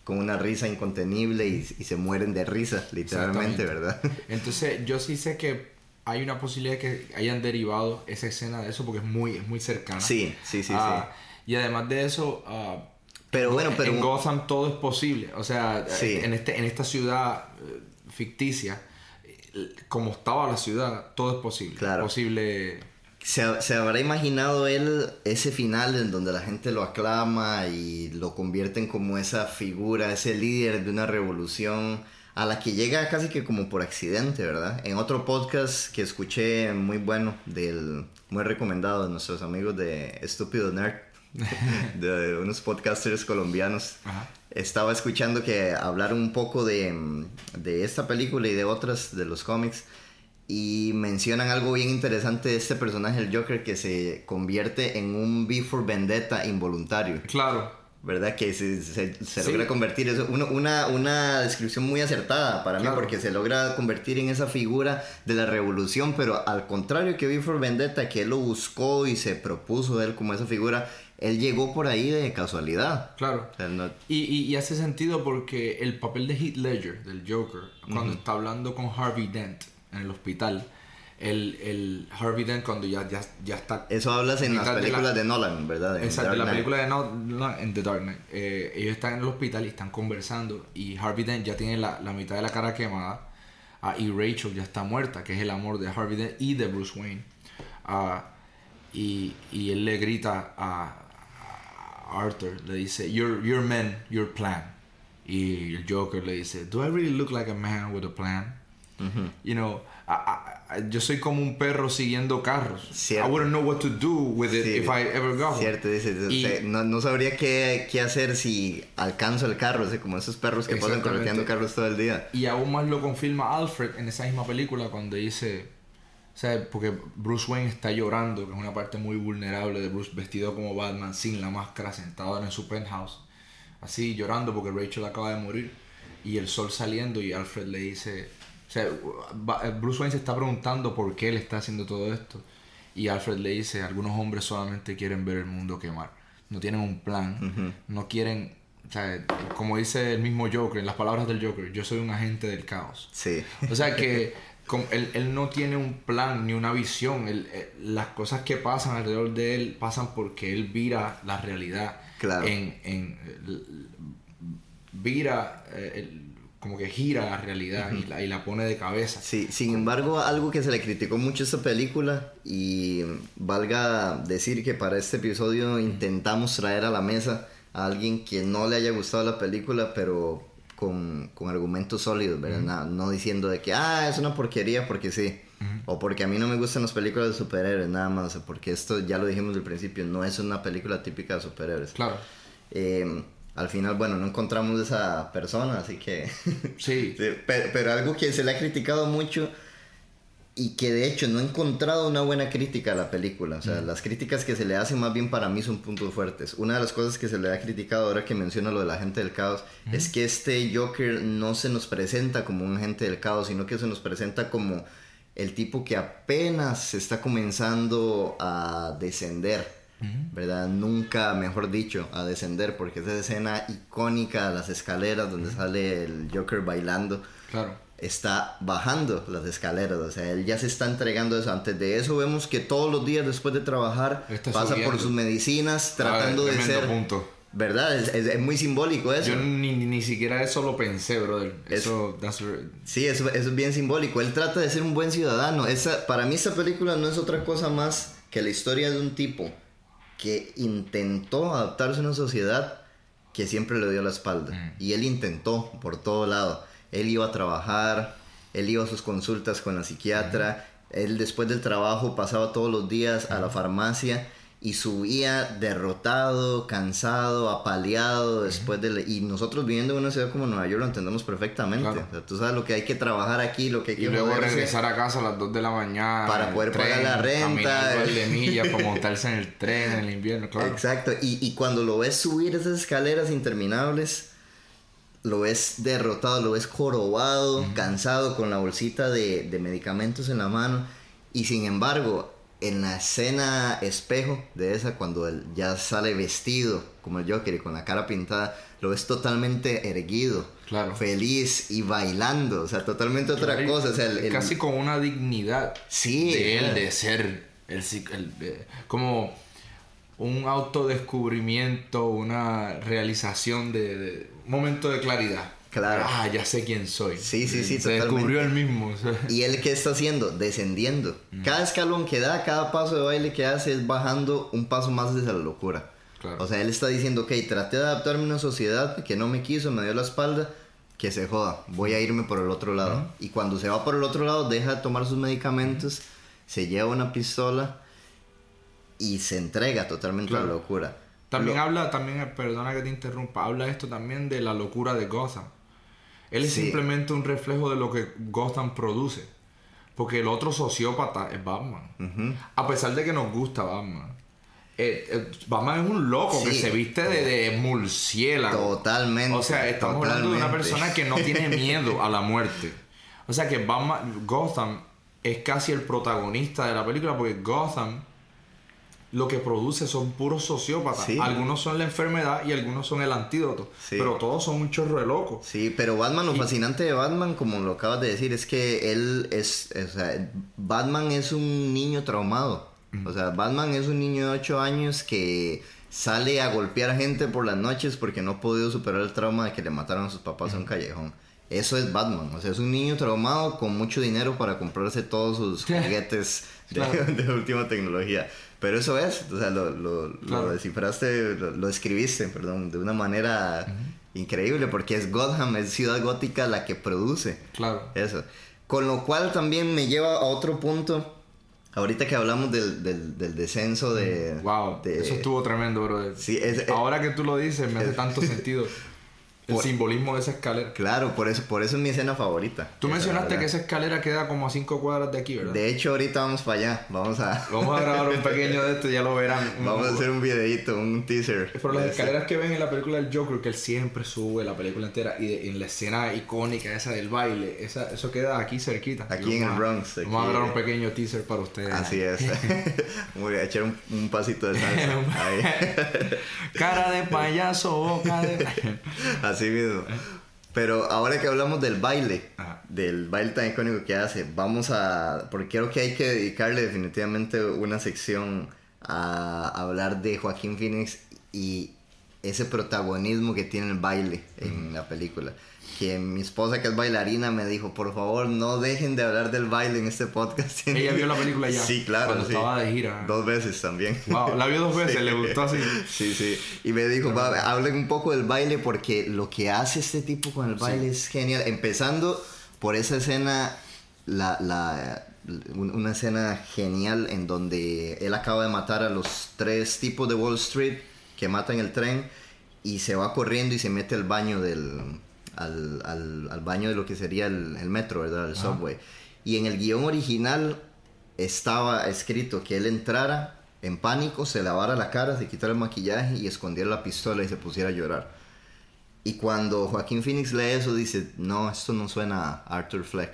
Speaker 1: con una risa incontenible y, y se mueren de risa, literalmente. ¿verdad?
Speaker 2: Entonces, yo sí sé que hay una posibilidad de que hayan derivado esa escena de eso porque es muy, es muy cercana.
Speaker 1: Sí, sí, sí,
Speaker 2: Ah, Y además de eso, ah,
Speaker 1: Pero bueno, pero...
Speaker 2: en Gotham todo es posible. O sea,
Speaker 1: Sí.
Speaker 2: en, este, en esta ciudad eh, ficticia, eh, como estaba la ciudad, todo es posible.
Speaker 1: Claro.
Speaker 2: Posible.
Speaker 1: ¿Se, se habrá imaginado él ese final en donde la gente lo aclama y lo convierten como esa figura, ese líder de una revolución a la que llega casi que como por accidente, ¿verdad? En otro podcast que escuché muy bueno, del, muy recomendado de nuestros amigos de Estúpido Nerd, de unos podcasters colombianos,
Speaker 2: Ajá.
Speaker 1: estaba escuchando que hablaron un poco de, de esta película y de otras de los cómics y mencionan algo bien interesante de este personaje, el Joker, que se convierte en un V for Vendetta involuntario.
Speaker 2: Claro.
Speaker 1: ¿Verdad? Que se, se- se
Speaker 2: Sí.
Speaker 1: logra convertir eso. Uno- una, una descripción muy acertada para
Speaker 2: Claro.
Speaker 1: mí, porque se logra convertir en esa figura de la revolución, pero al contrario que V for Vendetta, que él lo buscó y se propuso él como esa figura, él llegó por ahí de casualidad.
Speaker 2: Claro.
Speaker 1: O sea, no-
Speaker 2: Y, y- y hace sentido porque el papel de Heath Ledger, del Joker, cuando está hablando con Harvey Dent en el hospital, el, el Harvey Dent cuando ya, ya, ya está...
Speaker 1: eso hablas en las
Speaker 2: mitad de la-
Speaker 1: películas de, Nolan, ¿verdad? En
Speaker 2: Exacto,
Speaker 1: Dark
Speaker 2: la película de no, no, en The Dark Knight. eh, ellos están en el hospital y están conversando y Harvey Dent ya tiene la, la mitad de la cara quemada ah, y Rachel ya está muerta, que es el amor de Harvey Dent y de Bruce Wayne. Ah, y, y él le grita a Arthur, le dice, your, your man, your plan. Y el Joker le dice, do I really look like a man with a plan? You know, I- yo soy como un perro siguiendo carros.
Speaker 1: Cierto.
Speaker 2: I wouldn't know what to do with it
Speaker 1: Sí,
Speaker 2: if I ever got.
Speaker 1: Cierto, dice, o
Speaker 2: Y-
Speaker 1: sea, no, no sabría qué, qué hacer si alcanzo el carro, o sea, como esos perros que pasan correteando carros todo el día.
Speaker 2: Y aún más lo confirma Alfred en esa misma película cuando dice, o sea, porque Bruce Wayne está llorando, que es una parte muy vulnerable de Bruce vestido como Batman, sin la máscara, sentado en su penthouse, así llorando porque Rachel acaba de morir y el sol saliendo y Alfred le dice, o sea, Bruce Wayne se está preguntando por qué él está haciendo todo esto y Alfred le dice, algunos hombres solamente quieren ver el mundo quemar, no tienen un plan, no quieren, o sea, como dice el mismo Joker, en las palabras del Joker, yo soy un agente del caos.
Speaker 1: Sí.
Speaker 2: O sea que con- él, él no tiene un plan ni una visión. Él- eh, las cosas que pasan alrededor de él pasan porque él vira la realidad.
Speaker 1: Claro.
Speaker 2: En, en- vira, eh, el- como que gira la realidad y, la, y la pone de cabeza.
Speaker 1: Sí, sin embargo, algo que se le criticó mucho a esta película y valga decir que para este episodio intentamos traer a la mesa a alguien que no le haya gustado la película, pero con, con argumentos sólidos, ¿verdad? No diciendo de que, ah, es una porquería porque sí. O porque a mí no me gustan las películas de superhéroes, nada más. o Porque esto, ya lo dijimos al principio, no es una película típica de superhéroes.
Speaker 2: Claro.
Speaker 1: Eh, al final, bueno, no encontramos esa persona, así que...
Speaker 2: Sí.
Speaker 1: Sí, pero, pero algo que se le ha criticado mucho y que de hecho no he encontrado una buena crítica a la película. O sea, las críticas que se le hacen más bien para mí son puntos fuertes. Una de las cosas que se le ha criticado ahora que menciona lo de la gente del caos es que este Joker no se nos presenta como un agente del caos, sino que se nos presenta como el tipo que apenas se está comenzando a descender. ¿Verdad? Nunca, mejor dicho, a descender, porque esa escena icónica de las escaleras donde sale el Joker bailando
Speaker 2: Claro.
Speaker 1: Está bajando las escaleras, o sea, él ya se está entregando eso. Antes de eso vemos que todos los días después de trabajar
Speaker 2: Está
Speaker 1: pasa
Speaker 2: subiendo.
Speaker 1: por sus medicinas tratando
Speaker 2: Ah,
Speaker 1: de
Speaker 2: tremendo
Speaker 1: ser...
Speaker 2: punto.
Speaker 1: ¿Verdad? Es, es- es muy simbólico eso.
Speaker 2: Yo ni, ni, siquiera eso lo pensé, brother.
Speaker 1: Es-
Speaker 2: Eso,
Speaker 1: Sí, eso, eso es bien simbólico. Él trata de ser un buen ciudadano. Esa, para mí esta película no es otra cosa más que la historia de un tipo que intentó adaptarse a una sociedad que siempre le dio la espalda. Y él intentó por todo lado. Él iba a trabajar, él iba a sus consultas con la psiquiatra, él después del trabajo pasaba todos los días a la farmacia y subía derrotado, cansado, apaleado después de... Y nosotros viviendo en una ciudad como Nueva York lo entendemos perfectamente.
Speaker 2: Claro.
Speaker 1: O sea, tú sabes lo que hay que trabajar aquí, lo que hay que
Speaker 2: Y luego regresar a casa a las 2 de la mañana.
Speaker 1: Para poder pagar la renta.
Speaker 2: de millas para montarse en el tren en el invierno, claro.
Speaker 1: Exacto, y, y cuando lo ves subir esas escaleras interminables, lo ves derrotado, lo ves jorobado, cansado, con la bolsita de, de medicamentos en la mano, y sin embargo, en la escena espejo de esa, cuando él ya sale vestido como el Joker y con la cara pintada, lo ves totalmente erguido,
Speaker 2: Claro.
Speaker 1: feliz y bailando, o sea, totalmente otra
Speaker 2: Claro,
Speaker 1: cosa, o sea, el- el-
Speaker 2: Casi con una dignidad
Speaker 1: Sí,
Speaker 2: de él,
Speaker 1: claro.
Speaker 2: de ser el, el- eh, como un autodescubrimiento, una realización de, momento de claridad.
Speaker 1: Claro.
Speaker 2: Ah, ya sé quién soy.
Speaker 1: Sí, sí, sí,
Speaker 2: Se
Speaker 1: totalmente.
Speaker 2: descubrió él mismo.
Speaker 1: ¿Y él qué está haciendo? Descendiendo.
Speaker 2: Mm.
Speaker 1: Cada escalón que da, cada paso de baile que hace es bajando un paso más desde la locura.
Speaker 2: Claro.
Speaker 1: O sea, él está diciendo, ok, traté de adaptarme a una sociedad que no me quiso, me dio la espalda, que se joda, voy a irme por el otro lado. Y cuando se va por el otro lado, deja de tomar sus medicamentos, se lleva una pistola y se entrega totalmente a la locura.
Speaker 2: También
Speaker 1: Lo-
Speaker 2: habla, también, perdona que te interrumpa, habla esto también de la locura de Gotham. Él es
Speaker 1: Sí.
Speaker 2: simplemente un reflejo de lo que Gotham produce. Porque el otro sociópata es Batman. A pesar de que nos gusta Batman. Eh, eh, Batman es un loco que se viste de, de murciélago.
Speaker 1: Totalmente.
Speaker 2: O sea, estamos hablando de una persona que no tiene miedo a la muerte. O sea que Batman, Gotham es casi el protagonista de la película porque Gotham lo que produce son puros sociópatas.
Speaker 1: Sí.
Speaker 2: Algunos son la enfermedad y algunos son el antídoto.
Speaker 1: Sí.
Speaker 2: Pero todos son un chorro de locos.
Speaker 1: Sí, pero Batman, lo
Speaker 2: Y-
Speaker 1: fascinante de Batman, como lo acabas de decir, es que él es, o sea, Batman es un niño traumado. O sea, Batman es un niño de 8 años que sale a golpear gente por las noches porque no ha podido superar el trauma de que le mataron a sus papás en un callejón. Eso es Batman, o sea, es un niño traumado con mucho dinero para comprarse todos sus juguetes de,
Speaker 2: Claro.
Speaker 1: de última tecnología. Pero eso es, o sea, lo, lo, lo
Speaker 2: Claro.
Speaker 1: descifraste, lo, lo escribiste, perdón, de una manera increíble, porque es Gotham, es Ciudad Gótica la que produce
Speaker 2: Claro.
Speaker 1: eso. Con lo cual también me lleva a otro punto, ahorita que hablamos del, del, del descenso de...
Speaker 2: Wow,
Speaker 1: de-
Speaker 2: eso estuvo tremendo, brother.
Speaker 1: Sí, es-
Speaker 2: Ahora que tú lo dices, me hace tanto sentido el
Speaker 1: Por-
Speaker 2: simbolismo de esa escalera.
Speaker 1: Claro, por eso, por eso es mi escena favorita.
Speaker 2: Tú mencionaste que esa escalera queda como a 5 cuadras de aquí, ¿verdad?
Speaker 1: De hecho, ahorita vamos para allá, vamos a...
Speaker 2: Vamos a grabar un pequeño de esto, ya lo verán.
Speaker 1: Vamos a hacer un videito, un teaser.
Speaker 2: Pero las escaleras que ven en la película del Joker, que él siempre sube la película entera, y de- en la escena icónica esa del baile, esa, eso queda aquí cerquita.
Speaker 1: Aquí en el Bronx,
Speaker 2: Vamos a grabar un pequeño teaser para ustedes.
Speaker 1: Así es. Voy a echar un, un pasito de salsa.
Speaker 2: Cara de payaso, boca de...
Speaker 1: Así mismo. Pero ahora que hablamos del baile,
Speaker 2: Ajá.
Speaker 1: del baile tan icónico que hace, vamos a. Porque creo que hay que dedicarle definitivamente una sección a hablar de Joaquín Phoenix y ese protagonismo que tiene el baile en la película. Que mi esposa, que es bailarina, me dijo: Por favor, no dejen de hablar del baile en este podcast.
Speaker 2: Ella vio la película ya.
Speaker 1: Sí, claro.
Speaker 2: Cuando
Speaker 1: sí.
Speaker 2: estaba de gira.
Speaker 1: Dos veces también.
Speaker 2: Wow, la vio dos veces, le gustó así.
Speaker 1: Sí, sí. Y me dijo, va, hablen un poco del baile porque lo que hace este tipo con el baile es genial. Empezando por esa escena, la, la, un- una escena genial en donde él acaba de matar a los tres tipos de Wall Street que matan el tren y se va corriendo y se mete al baño del... Al, al- al baño de lo que sería el, el metro, ¿verdad? El subway. Y en el guion original estaba escrito que él entrara en pánico, se lavara la cara, se quitara el maquillaje y escondiera la pistola y se pusiera a llorar. Y cuando Joaquín Phoenix lee eso, dice, no, esto no suena a Arthur Fleck.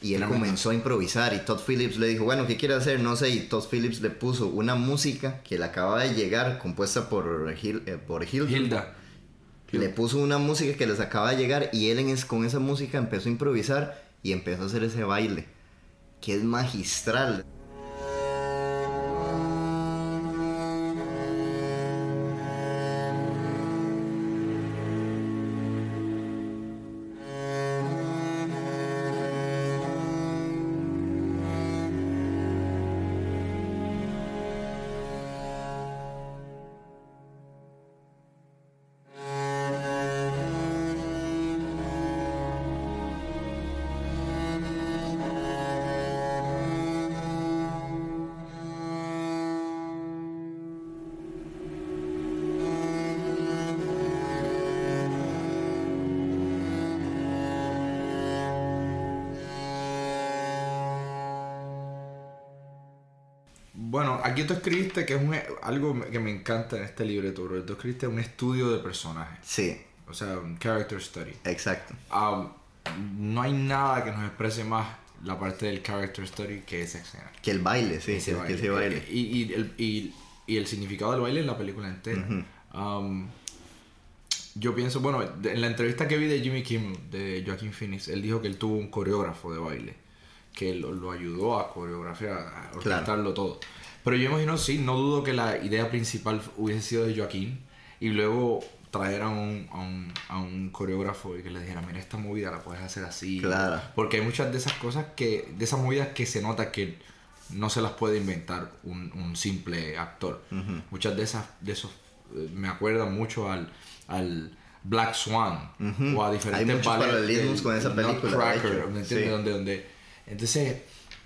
Speaker 1: Y él comenzó a improvisar y Todd Phillips le dijo, bueno, ¿qué quiere hacer? No sé. Y Todd Phillips le puso una música que le acaba de llegar, compuesta por, Hil- eh, por Hilda.
Speaker 2: Hilda.
Speaker 1: Le puso una música que les acaba de llegar y él en con esa música empezó a improvisar y empezó a hacer ese baile, que es magistral.
Speaker 2: Aquí tú escribiste que es un, algo que me encanta en este libreto, bro. Tú escribiste un estudio de personajes.
Speaker 1: Sí,
Speaker 2: O sea, un character study.
Speaker 1: exacto.
Speaker 2: Um, no hay nada que nos exprese más la parte del character study que esa escena.
Speaker 1: Que el baile, sí,
Speaker 2: Ese
Speaker 1: que ese baile.
Speaker 2: Y, y el, y- y el significado del baile en la película entera. Um, yo pienso, bueno, en la entrevista que vi de Jimmy Kimmel, de Joaquin Phoenix, él dijo que él tuvo un coreógrafo de baile que lo, lo ayudó a coreografiar, a orquestarlo todo. Pero yo imagino, sí, no dudo que la idea principal hubiese sido de Joaquín y luego traer a un, a un, a un coreógrafo y que le dijera, mira, esta movida la puedes hacer así.
Speaker 1: Claro.
Speaker 2: Porque hay muchas de esas cosas que, de esas movidas que se nota que no se las puede inventar un, un simple actor. Muchas de esas, de esos, eh, me acuerdan mucho al, al Black Swan
Speaker 1: Ujú.
Speaker 2: o a diferentes
Speaker 1: Hay muchos paralelismos con esa película, hecho.
Speaker 2: ¿me entiendes?
Speaker 1: Sí.
Speaker 2: Donde, donde, entonces,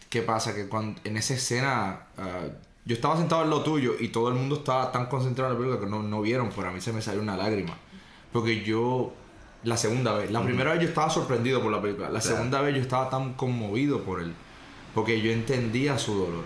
Speaker 2: ¿qué pasa? Que cuando, en esa escena, ah, yo estaba sentado en lo tuyo y todo el mundo estaba tan concentrado en la película que no, no vieron, pero a mí se me salió una lágrima. Porque yo, la segunda vez, la primera vez yo estaba sorprendido por la película, la
Speaker 1: Claro.
Speaker 2: segunda vez yo estaba tan conmovido por él, porque yo entendía su dolor.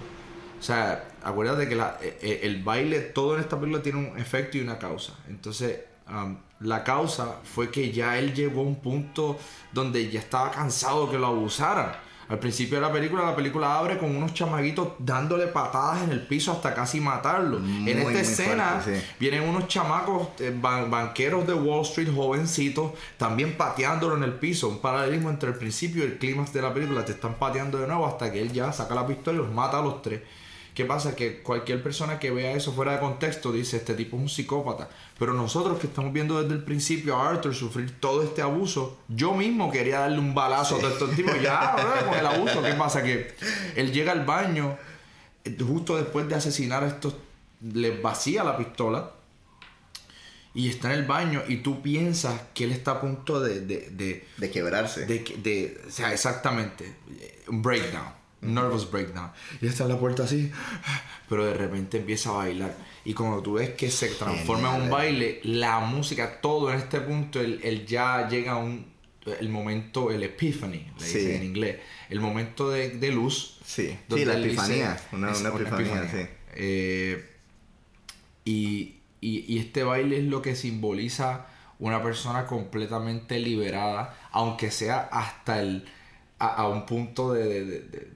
Speaker 2: O sea, acuérdate que la- eh, eh, el baile, todo en esta película tiene un efecto y una causa. Entonces, um, la causa fue que ya él llegó a un punto donde ya estaba cansado que lo abusaran. Al principio de la película, la película abre con unos chamaguitos dándole patadas en el piso hasta casi matarlo.
Speaker 1: Muy,
Speaker 2: en esta escena
Speaker 1: fuerte, sí.
Speaker 2: vienen unos chamacos eh, ban- banqueros de Wall Street, jovencitos, también pateándolo en el piso. Un paralelismo entre el principio y el clímax de la película. Te están pateando de nuevo hasta que él ya saca la pistola y los mata a los tres. ¿Qué pasa? Que cualquier persona que vea eso fuera de contexto dice, este tipo es un psicópata. Pero nosotros que estamos viendo desde el principio a Arthur sufrir todo este abuso, yo mismo quería darle un balazo a todos estos tipos. Ya, ¿verdad? con el abuso. ¿Qué pasa? Que él llega al baño eh, justo después de asesinar a estos, les vacía la pistola y está en el baño y tú piensas que él está a punto de, de, de,
Speaker 1: De quebrarse.
Speaker 2: de, que- de- o sea, exactamente, un breakdown, nervous breakdown. Y está en la puerta así, pero de repente empieza a bailar. Y cuando tú ves que se transforma en un baile, la música, todo en este punto, él, él ya llega a un, el momento, el epiphany, le
Speaker 1: Sí.
Speaker 2: dicen en inglés, el momento de, de luz.
Speaker 1: Sí, sí, la
Speaker 2: dice-
Speaker 1: epifanía. Una, una epifanía, sí.
Speaker 2: Eh, y, y- y este baile es lo que simboliza una persona completamente liberada, aunque sea hasta el a, a un punto de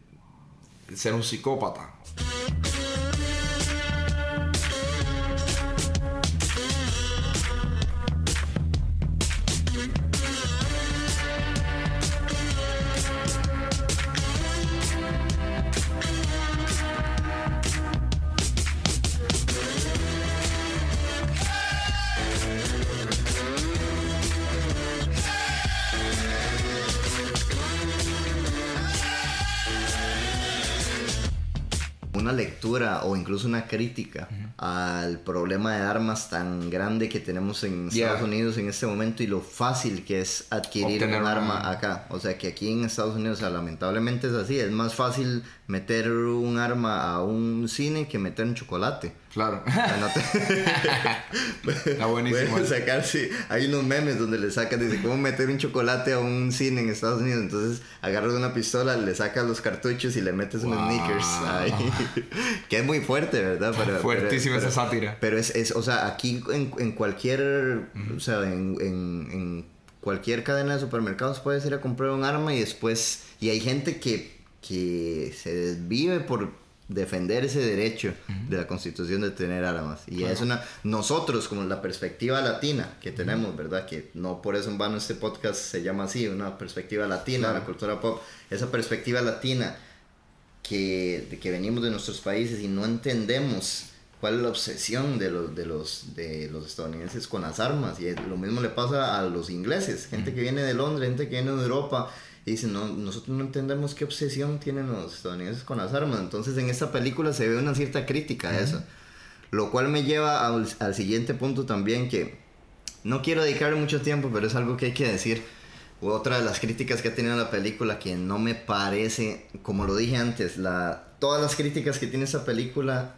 Speaker 2: ser un psicópata.
Speaker 1: Lectura o incluso una crítica al problema de armas tan grande que tenemos en
Speaker 2: Yeah.
Speaker 1: Estados Unidos en este momento y lo fácil que es adquirir
Speaker 2: Obtener
Speaker 1: un arma acá. O sea que aquí en Estados Unidos, o sea, lamentablemente es así, es más fácil meter un arma a un cine que meter un chocolate.
Speaker 2: Claro.
Speaker 1: No te-
Speaker 2: Está buenísimo.
Speaker 1: Pueden sacar, sí. Hay unos memes donde le sacan, dice, ¿cómo meter un chocolate a un cine en Estados Unidos? Entonces agarras una pistola, le sacas los cartuchos y le metes unos sneakers ahí. que es muy fuerte, ¿verdad? Pero-
Speaker 2: Fuertísima
Speaker 1: pero-
Speaker 2: esa sátira.
Speaker 1: Pero es, es, o sea, aquí en, en cualquier, o sea, en, en- en cualquier cadena de supermercados puedes ir a comprar un arma y después, y hay gente que, que se desvive por defender ese derecho de la constitución de tener armas. Y es una, nosotros como la perspectiva latina que tenemos, ¿verdad? Que no por eso en vano este podcast se llama así, una perspectiva latina,
Speaker 2: Claro.
Speaker 1: la cultura pop, esa perspectiva latina que, de que venimos de nuestros países y no entendemos cuál es la obsesión de los, de los, de los estadounidenses con las armas. Y lo mismo le pasa a los ingleses, gente que viene de Londres, gente que viene de Europa. Y dicen, no, nosotros no entendemos qué obsesión tienen los estadounidenses con las armas. Entonces en esta película se ve una cierta crítica a eso. Lo cual me lleva al, al siguiente punto también que no quiero dedicarle mucho tiempo, pero es algo que hay que decir. Otra de las críticas que ha tenido la película que no me parece, como lo dije antes, la, todas las críticas que tiene esta película,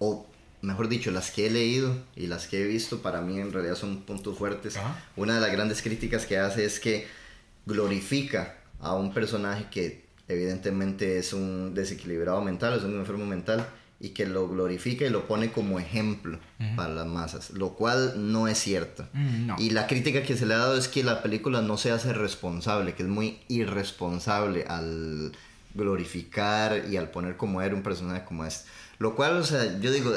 Speaker 1: o mejor dicho, las que he leído y las que he visto, para mí en realidad son puntos fuertes.
Speaker 2: Ajá.
Speaker 1: Una de las grandes críticas que hace es que glorifica a un personaje que evidentemente es un desequilibrado mental, es un enfermo mental, y que lo glorifica y lo pone como ejemplo para las masas, lo cual no es cierto.
Speaker 2: Mm, no.
Speaker 1: Y la crítica que se le ha dado es que la película no se hace responsable, que es muy irresponsable al glorificar y al poner como era un personaje como este. Lo cual, o sea, yo digo,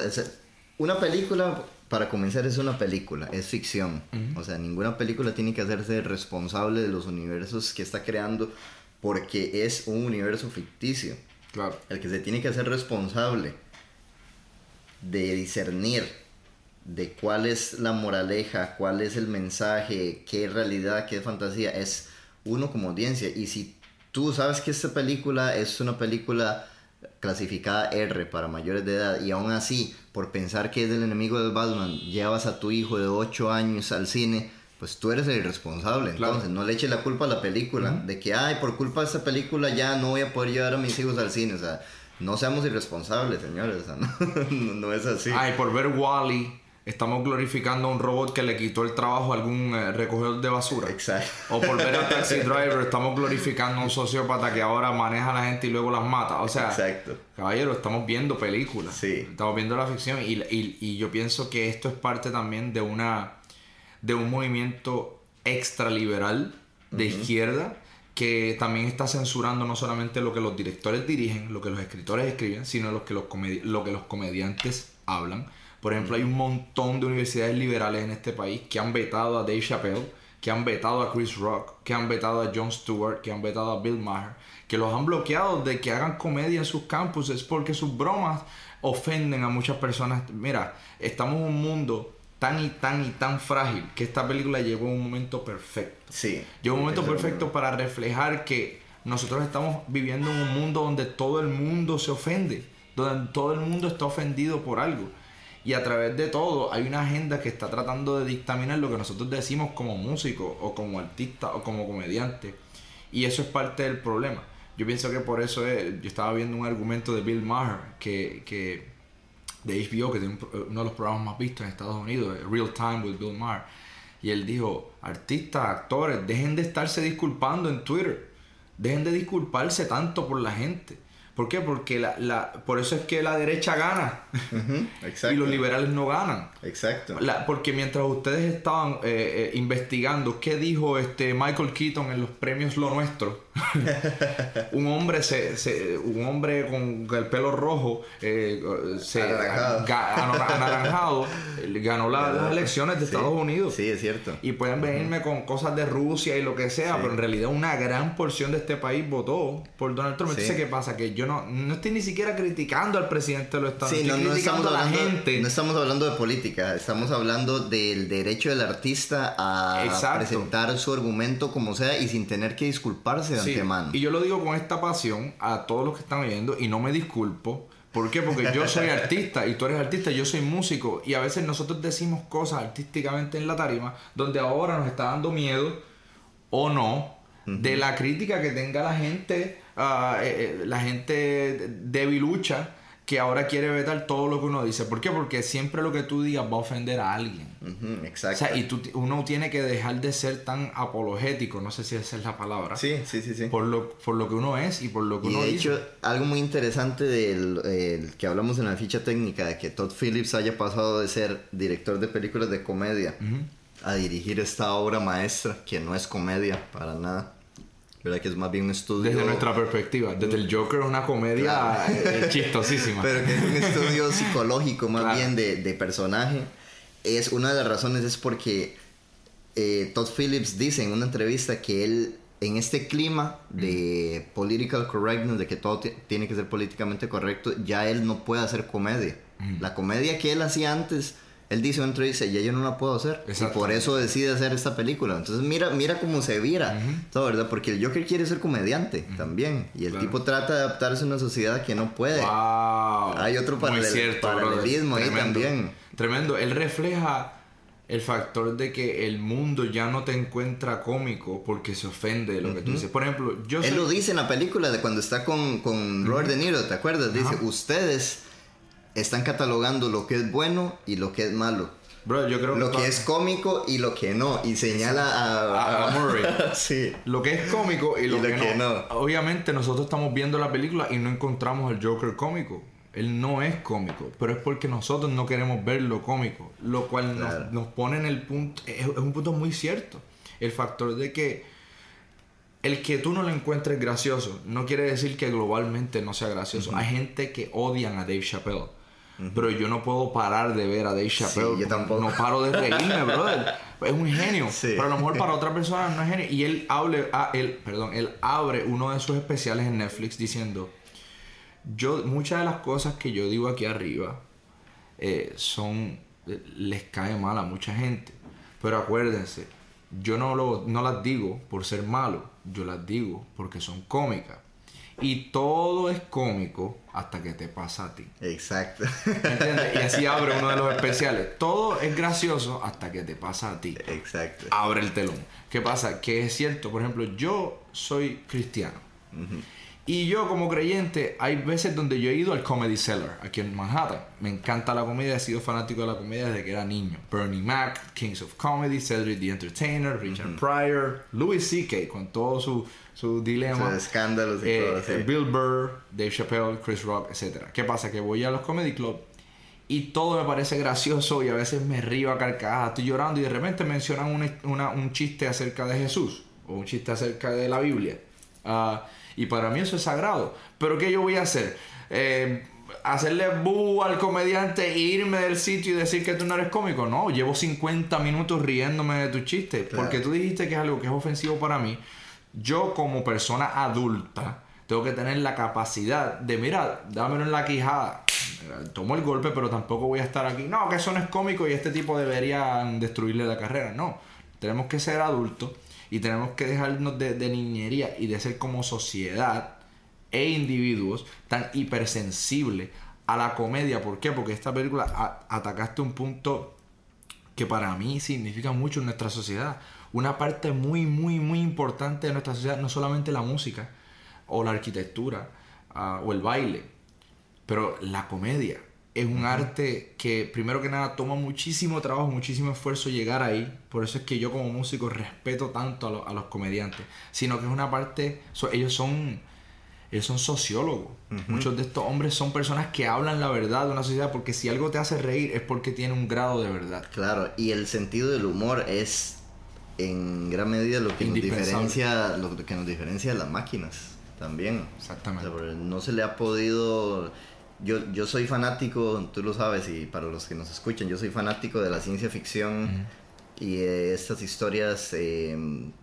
Speaker 1: una película, para comenzar, es una película, es ficción. O sea, ninguna película tiene que hacerse responsable de los universos que está creando porque es un universo ficticio.
Speaker 2: Claro.
Speaker 1: El que se tiene que hacer responsable de discernir de cuál es la moraleja, cuál es el mensaje, qué realidad, qué fantasía, es uno como audiencia. Y si tú sabes que esta película es una película clasificada R para mayores de edad y aún así, por pensar que es el enemigo del Batman, llevas a tu hijo de 8 años al cine, pues tú eres el irresponsable. Entonces, no le eches la culpa a la película de que, ay, por culpa de esta película ya no voy a poder llevar a mis hijos al cine. O sea, no seamos irresponsables, señores. O sea, no, no es así.
Speaker 2: Ay, por ver Wally estamos glorificando a un robot que le quitó el trabajo a algún eh, recogedor de basura.
Speaker 1: Exacto.
Speaker 2: O por ver a Taxi Driver, estamos glorificando a un sociópata que ahora maneja a la gente y luego las mata. O sea,
Speaker 1: Exacto.
Speaker 2: caballero, estamos viendo películas.
Speaker 1: Sí.
Speaker 2: Estamos viendo la ficción y, y- y yo pienso que esto es parte también de una de un movimiento extraliberal de izquierda que también está censurando no solamente lo que los directores dirigen, lo que los escritores escriben, sino lo que los, lo que los comediantes hablan. Por ejemplo, hay un montón de universidades liberales en este país que han vetado a Dave Chappelle, que han vetado a Chris Rock, que han vetado a Jon Stewart, que han vetado a Bill Maher, que los han bloqueado de que hagan comedia en sus campuses porque sus bromas ofenden a muchas personas. Mira, estamos en un mundo tan y tan y tan frágil que esta película llegó en un momento perfecto.
Speaker 1: Sí.
Speaker 2: Llegó un momento perfecto para reflejar que nosotros estamos viviendo en un mundo donde todo el mundo se ofende, donde todo el mundo está ofendido por algo. Y a través de todo hay una agenda que está tratando de dictaminar lo que nosotros decimos como músicos o como artistas o como comediantes. Y eso es parte del problema. Yo pienso que por eso es, yo estaba viendo un argumento de Bill Maher que, que de HBO, que tiene un uno de los programas más vistos en Estados Unidos, eh, Real Time with Bill Maher. Y él dijo, artistas, actores, dejen de estarse disculpando en Twitter. Dejen de disculparse tanto por la gente. ¿Por qué? Porque la, la, por eso es que la derecha gana
Speaker 1: Exacto.
Speaker 2: y los liberales no ganan.
Speaker 1: Exacto.
Speaker 2: La- porque mientras ustedes estaban eh, eh, investigando qué dijo este Michael Keaton en los premios Lo Nuestro, un hombre se, se- un hombre con el pelo rojo eh, se
Speaker 1: Anaranjado.
Speaker 2: ga- ano- anaranjado ganó la- las elecciones de
Speaker 1: Sí,
Speaker 2: Estados Unidos.
Speaker 1: Sí, es cierto.
Speaker 2: Y pueden venirme con cosas de Rusia y lo que sea,
Speaker 1: Sí.
Speaker 2: pero en realidad una gran porción de este país votó por Donald Trump.
Speaker 1: Sí.
Speaker 2: Entonces, ¿qué pasa? Que yo no, no estoy ni siquiera criticando al presidente de los Estados Unidos,
Speaker 1: no, no estamos
Speaker 2: a la
Speaker 1: hablando,
Speaker 2: gente.
Speaker 1: no estamos hablando de política, estamos hablando del derecho del artista a
Speaker 2: Exacto.
Speaker 1: presentar su argumento como sea y sin tener que disculparse antemano.
Speaker 2: Y yo lo digo con esta pasión a todos los que están oyendo y no me disculpo. ¿Por qué? Porque yo soy artista y tú eres artista, yo soy músico y a veces nosotros decimos cosas artísticamente en la tarima donde ahora nos está dando miedo o no de la crítica que tenga la gente, ah, eh, eh, la gente debilucha que ahora quiere vetar todo lo que uno dice. ¿Por qué? Porque siempre lo que tú digas va a ofender a alguien.
Speaker 1: Ujú,
Speaker 2: O
Speaker 1: exacto.
Speaker 2: sea, y tú, uno tiene que dejar de ser tan apologético, no sé si esa es la palabra
Speaker 1: sí, sí, sí, sí.
Speaker 2: por lo, por lo que uno es y por lo que
Speaker 1: Y
Speaker 2: uno
Speaker 1: de
Speaker 2: dice.
Speaker 1: hecho, algo muy interesante del el que hablamos en la ficha técnica, de que Todd Phillips haya pasado de ser director de películas de comedia a dirigir esta obra maestra, que no es comedia para nada. ¿Verdad? Que es más bien un estudio.
Speaker 2: desde nuestra perspectiva, desde el Joker es una comedia
Speaker 1: Claro.
Speaker 2: eh, chistosísima.
Speaker 1: Pero que es un estudio psicológico más
Speaker 2: Claro.
Speaker 1: bien de, de personaje. Es una de las razones es porque eh, Todd Phillips dice en una entrevista que él en este clima de political correctness, de que todo ti- tiene que ser políticamente correcto, ya él no puede hacer comedia. La comedia que él hacía antes, él dice una entrevista, ya yo no la puedo hacer. Y por eso decide hacer esta película. Entonces mira, mira cómo se vira, todo, ¿verdad? Porque el Joker quiere ser comediante también. Y el
Speaker 2: Claro.
Speaker 1: tipo trata de adaptarse a una sociedad que no puede.
Speaker 2: Wow.
Speaker 1: Hay otro
Speaker 2: Muy
Speaker 1: paralel-
Speaker 2: cierto,
Speaker 1: paralelismo ahí también.
Speaker 2: Tremendo. Él refleja el factor de que el mundo ya no te encuentra cómico porque se ofende de lo que tú dices. Por ejemplo, yo
Speaker 1: Él
Speaker 2: soy-
Speaker 1: lo dice en la película de cuando está con, con Robert De Niro, ¿te acuerdas? Dice, ustedes están catalogando lo que es bueno y lo que es malo.
Speaker 2: Bro, yo creo
Speaker 1: Lo
Speaker 2: to-
Speaker 1: que es cómico y lo que no. Y señala a...
Speaker 2: A- a Murray.
Speaker 1: sí.
Speaker 2: Lo que es cómico y lo,
Speaker 1: Y lo
Speaker 2: que,
Speaker 1: que
Speaker 2: no.
Speaker 1: no.
Speaker 2: Obviamente nosotros estamos viendo la película y no encontramos el Joker cómico. Él no es cómico, pero es porque nosotros no queremos ver lo cómico. Lo cual nos-
Speaker 1: Claro.
Speaker 2: nos, pone en el punto... Es, es un punto muy cierto. El factor de que el que tú no lo encuentres gracioso no quiere decir que globalmente no sea gracioso. Hay gente que odian a Dave Chappelle. Pero yo no puedo parar de ver a Dave Chappelle.
Speaker 1: yo tampoco.
Speaker 2: No paro de reírme, brother. Es un genio.
Speaker 1: Sí.
Speaker 2: Pero a lo mejor para otra persona no es genio. Y él hable, ah, él, perdón, él abre uno de sus especiales en Netflix diciendo: Yo, muchas de las cosas que yo digo aquí arriba eh, son eh, les cae mal a mucha gente. Pero acuérdense, yo no, lo, no las digo por ser malo, yo las digo porque son cómicas. Y todo es cómico hasta que te pasa a ti.
Speaker 1: Exacto.
Speaker 2: ¿Entiendes? Y así abre uno de los especiales. Todo es gracioso hasta que te pasa a ti.
Speaker 1: Exacto.
Speaker 2: Abre el telón. ¿Qué pasa? Que es cierto, por ejemplo, yo soy cristiano. Y yo como creyente, hay veces donde yo he ido al Comedy Cellar, aquí en Manhattan. Me encanta la comedia, he sido fanático de la comedia desde que era niño. Bernie Mac, Kings of Comedy, Cedric the Entertainer, Richard Pryor, Louis C.K. con todo su, su dilema.
Speaker 1: Sus escándalos y
Speaker 2: Eh,
Speaker 1: todo así.
Speaker 2: Bill Burr, Dave Chappelle, Chris Rock, etc. ¿Qué pasa? Que voy a los comedy club y todo me parece gracioso y a veces me río a carcajadas, estoy llorando y de repente mencionan una- una- un chiste acerca de Jesús o un chiste acerca de la Biblia. Ah, y para mí eso es sagrado. Pero ¿qué yo voy a hacer? Eh, hacerle bu al comediante e irme del sitio y decir que tú no eres cómico. No, llevo 50 minutos riéndome de tu chiste.
Speaker 1: Claro.
Speaker 2: Porque tú dijiste que es algo que es ofensivo para mí. Yo como persona adulta tengo que tener la capacidad de, mira, dámelo en la quijada. Tomo el golpe, pero tampoco voy a estar aquí. No, que eso no es cómico y este tipo debería destruirle la carrera. No, tenemos que ser adultos y tenemos que dejarnos de, de niñería y de ser como sociedad e individuos tan hipersensibles a la comedia. ¿Por qué? Porque esta película atacaste un punto que para mí significa mucho en nuestra sociedad. Una parte muy, muy, muy importante de nuestra sociedad, no solamente la música o la arquitectura ah, o el baile, pero la comedia. Es un arte que primero que nada toma muchísimo trabajo, muchísimo esfuerzo llegar ahí. Por eso es que yo como músico respeto tanto a, lo- a los comediantes. Sino que es una parte, so- ellos son ellos son sociólogos. Muchos de estos hombres son personas que hablan la verdad de una sociedad porque si algo te hace reír es porque tiene un grado de verdad.
Speaker 1: Claro, y el sentido del humor es en gran medida lo que nos diferencia, lo que nos diferencia de las máquinas también. O
Speaker 2: Exactamente.
Speaker 1: sea, porque no se le ha podido. Yo, yo soy fanático, tú lo sabes, y para los que nos escuchan, yo soy fanático de la ciencia ficción y eh, estas historias eh,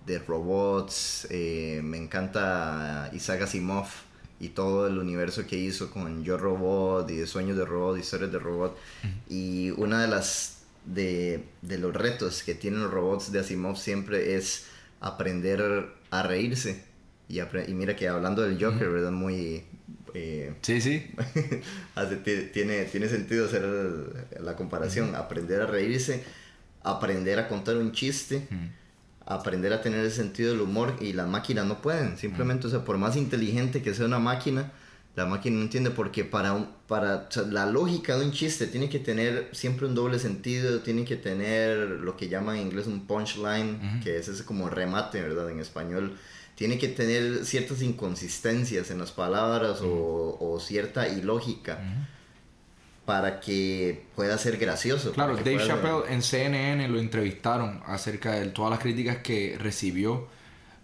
Speaker 1: de robots. eh, me encanta Isaac Asimov y todo el universo que hizo con Yo Robot y de Sueños de Robot, historias de robot. Y una de las de, de los retos que tienen los robots de Asimov siempre es aprender a reírse. Y, mira que hablando del Joker, ¿verdad? Muy... eh,
Speaker 2: Sí, sí.
Speaker 1: tiene, tiene sentido hacer la comparación. Aprender a reírse, aprender a contar un chiste, aprender a tener el sentido del humor y las máquinas no pueden. Simplemente, o sea, por más inteligente que sea una máquina, la máquina no entiende porque para, un- para o sea, la lógica de un chiste tiene que tener siempre un doble sentido, tiene que tener lo que llaman en inglés un punchline, que es ese como remate, ¿verdad? En español. Tiene que tener ciertas inconsistencias en las palabras o, o cierta ilógica para que pueda ser gracioso.
Speaker 2: Claro, Dave Chappelle en CNN lo entrevistaron acerca de todas las críticas que recibió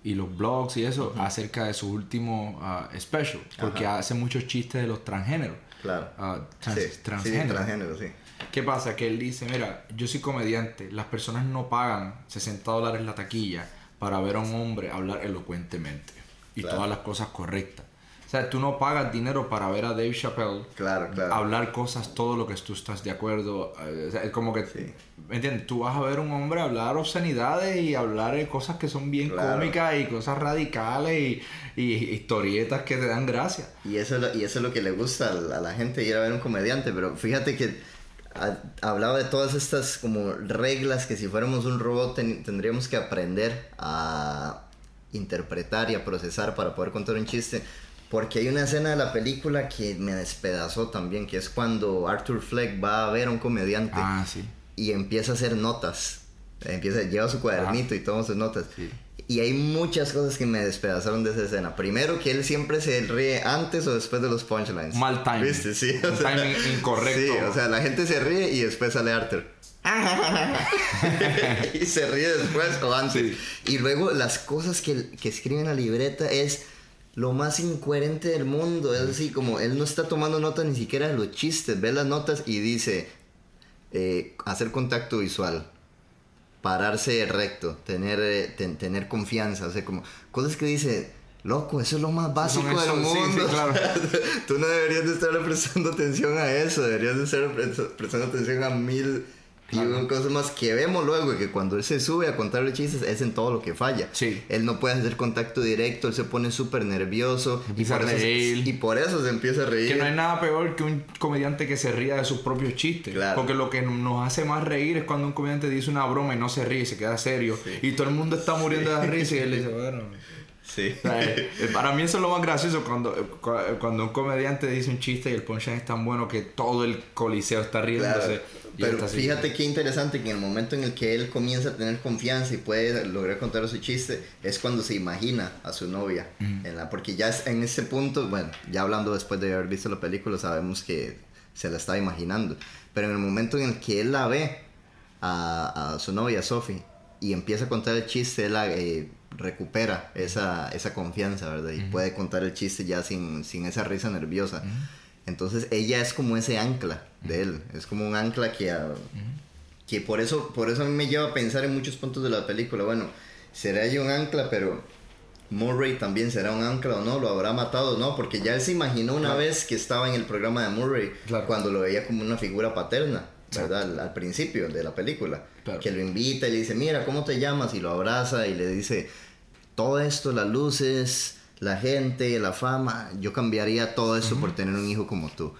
Speaker 2: y los blogs y eso acerca de su último ah, special, porque hace muchos chistes de los transgéneros.
Speaker 1: Claro.
Speaker 2: ah, trans-
Speaker 1: sí, sí,
Speaker 2: transgénero.
Speaker 1: transgénero, sí.
Speaker 2: ¿Qué pasa? Que él dice, mira, yo soy comediante, las personas no pagan 60 dólares la taquilla para ver a un hombre hablar elocuentemente y
Speaker 1: Claro.
Speaker 2: todas las cosas correctas. Sea, tú no pagas dinero para ver a Dave Chappelle
Speaker 1: Claro, claro.
Speaker 2: hablar cosas, todo lo que tú estás de acuerdo. eh, o sea, es como que,
Speaker 1: Sí.
Speaker 2: ¿me entiendes? Tú vas a ver un hombre hablar obscenidades y hablar de cosas que son bien
Speaker 1: Claro.
Speaker 2: cómicas y cosas radicales y, y historietas que te dan gracia.
Speaker 1: Y eso, es lo- y eso es lo que le gusta a la, gente ir a ver un comediante, pero fíjate que ha- hablaba de todas estas como reglas que si fuéramos un robot ten- tendríamos que aprender a interpretar y a procesar para poder contar un chiste. Porque hay una escena de la película que me despedazó también, que es cuando Arthur Fleck va a ver a un comediante
Speaker 2: Ah, sí.
Speaker 1: y empieza a hacer notas. Empieza, lleva su cuadernito y toma sus notas.
Speaker 2: Sí.
Speaker 1: Y hay muchas cosas que me despedazaron de esa escena. Primero, que él siempre se ríe antes o después de los punchlines.
Speaker 2: Mal timing.
Speaker 1: ¿Viste? Sí. o
Speaker 2: Un
Speaker 1: sea,
Speaker 2: timing incorrecto.
Speaker 1: Sí, o sea, la gente se ríe y después sale Arthur. y se ríe después o antes. Y luego las cosas que, que escribe en la libreta es lo más incoherente del mundo. Es así como él no está tomando notas ni siquiera de los chistes. Ve las notas y dice eh, hacer contacto visual. Pararse recto, tener, eh, ten- tener confianza, o sea, como cosas que dice, loco, eso es lo más básico del
Speaker 2: sí,
Speaker 1: mundo.
Speaker 2: sí, claro.
Speaker 1: Tú no deberías de estar prestando atención a eso, deberías de estar pre- prestando atención a mil Y una cosa más que vemos luego que cuando él se sube a contar los chistes es en todo lo que falla.
Speaker 2: Sí.
Speaker 1: Él no puede hacer contacto directo, él se pone súper nervioso. Y por,
Speaker 2: a
Speaker 1: eso,
Speaker 2: reír.
Speaker 1: y por eso se empieza a reír.
Speaker 2: Que no hay nada peor que un comediante que se ría de sus propios chistes.
Speaker 1: Claro.
Speaker 2: Porque lo que nos hace más reír es cuando un comediante dice una broma y no se ríe se queda serio. Y todo el mundo está muriendo de la risa y él dice, bueno.
Speaker 1: Sí.
Speaker 2: O sea, eh, eh, para mí eso es lo más gracioso cuando, cu- eh, cuando un comediante dice un chiste y el punchline es tan bueno que todo el coliseo está riéndose.
Speaker 1: Claro. Pero fíjate qué interesante que en el momento en el que él comienza a tener confianza y puede lograr contar su chiste es cuando se imagina a su novia. en la, porque ya es- en ese punto, bueno, ya hablando después de haber visto la película, sabemos que se la estaba imaginando. Pero en el momento en el que él la ve a, a su novia, Sophie, y empieza a contar el chiste, él la, eh, recupera esa, esa confianza, ¿verdad? Y puede contar el chiste ya sin, sin esa risa nerviosa. Entonces ella es como ese ancla de él, es como un ancla que, ah, que por, eso, por eso a mí me lleva a pensar en muchos puntos de la película. Bueno, será ella un ancla, pero Murray también será un ancla o no, lo habrá matado o no, porque ya él se imaginó una vez que estaba en el programa de Murray
Speaker 2: Claro.
Speaker 1: cuando lo veía como una figura paterna. ¿Verdad? Al, al principio de la película.
Speaker 2: Claro.
Speaker 1: Que lo invita y le dice, mira, ¿cómo te llamas? Y lo abraza y le dice, todo esto, las luces, la gente, la fama, yo cambiaría todo esto por tener un hijo como tú.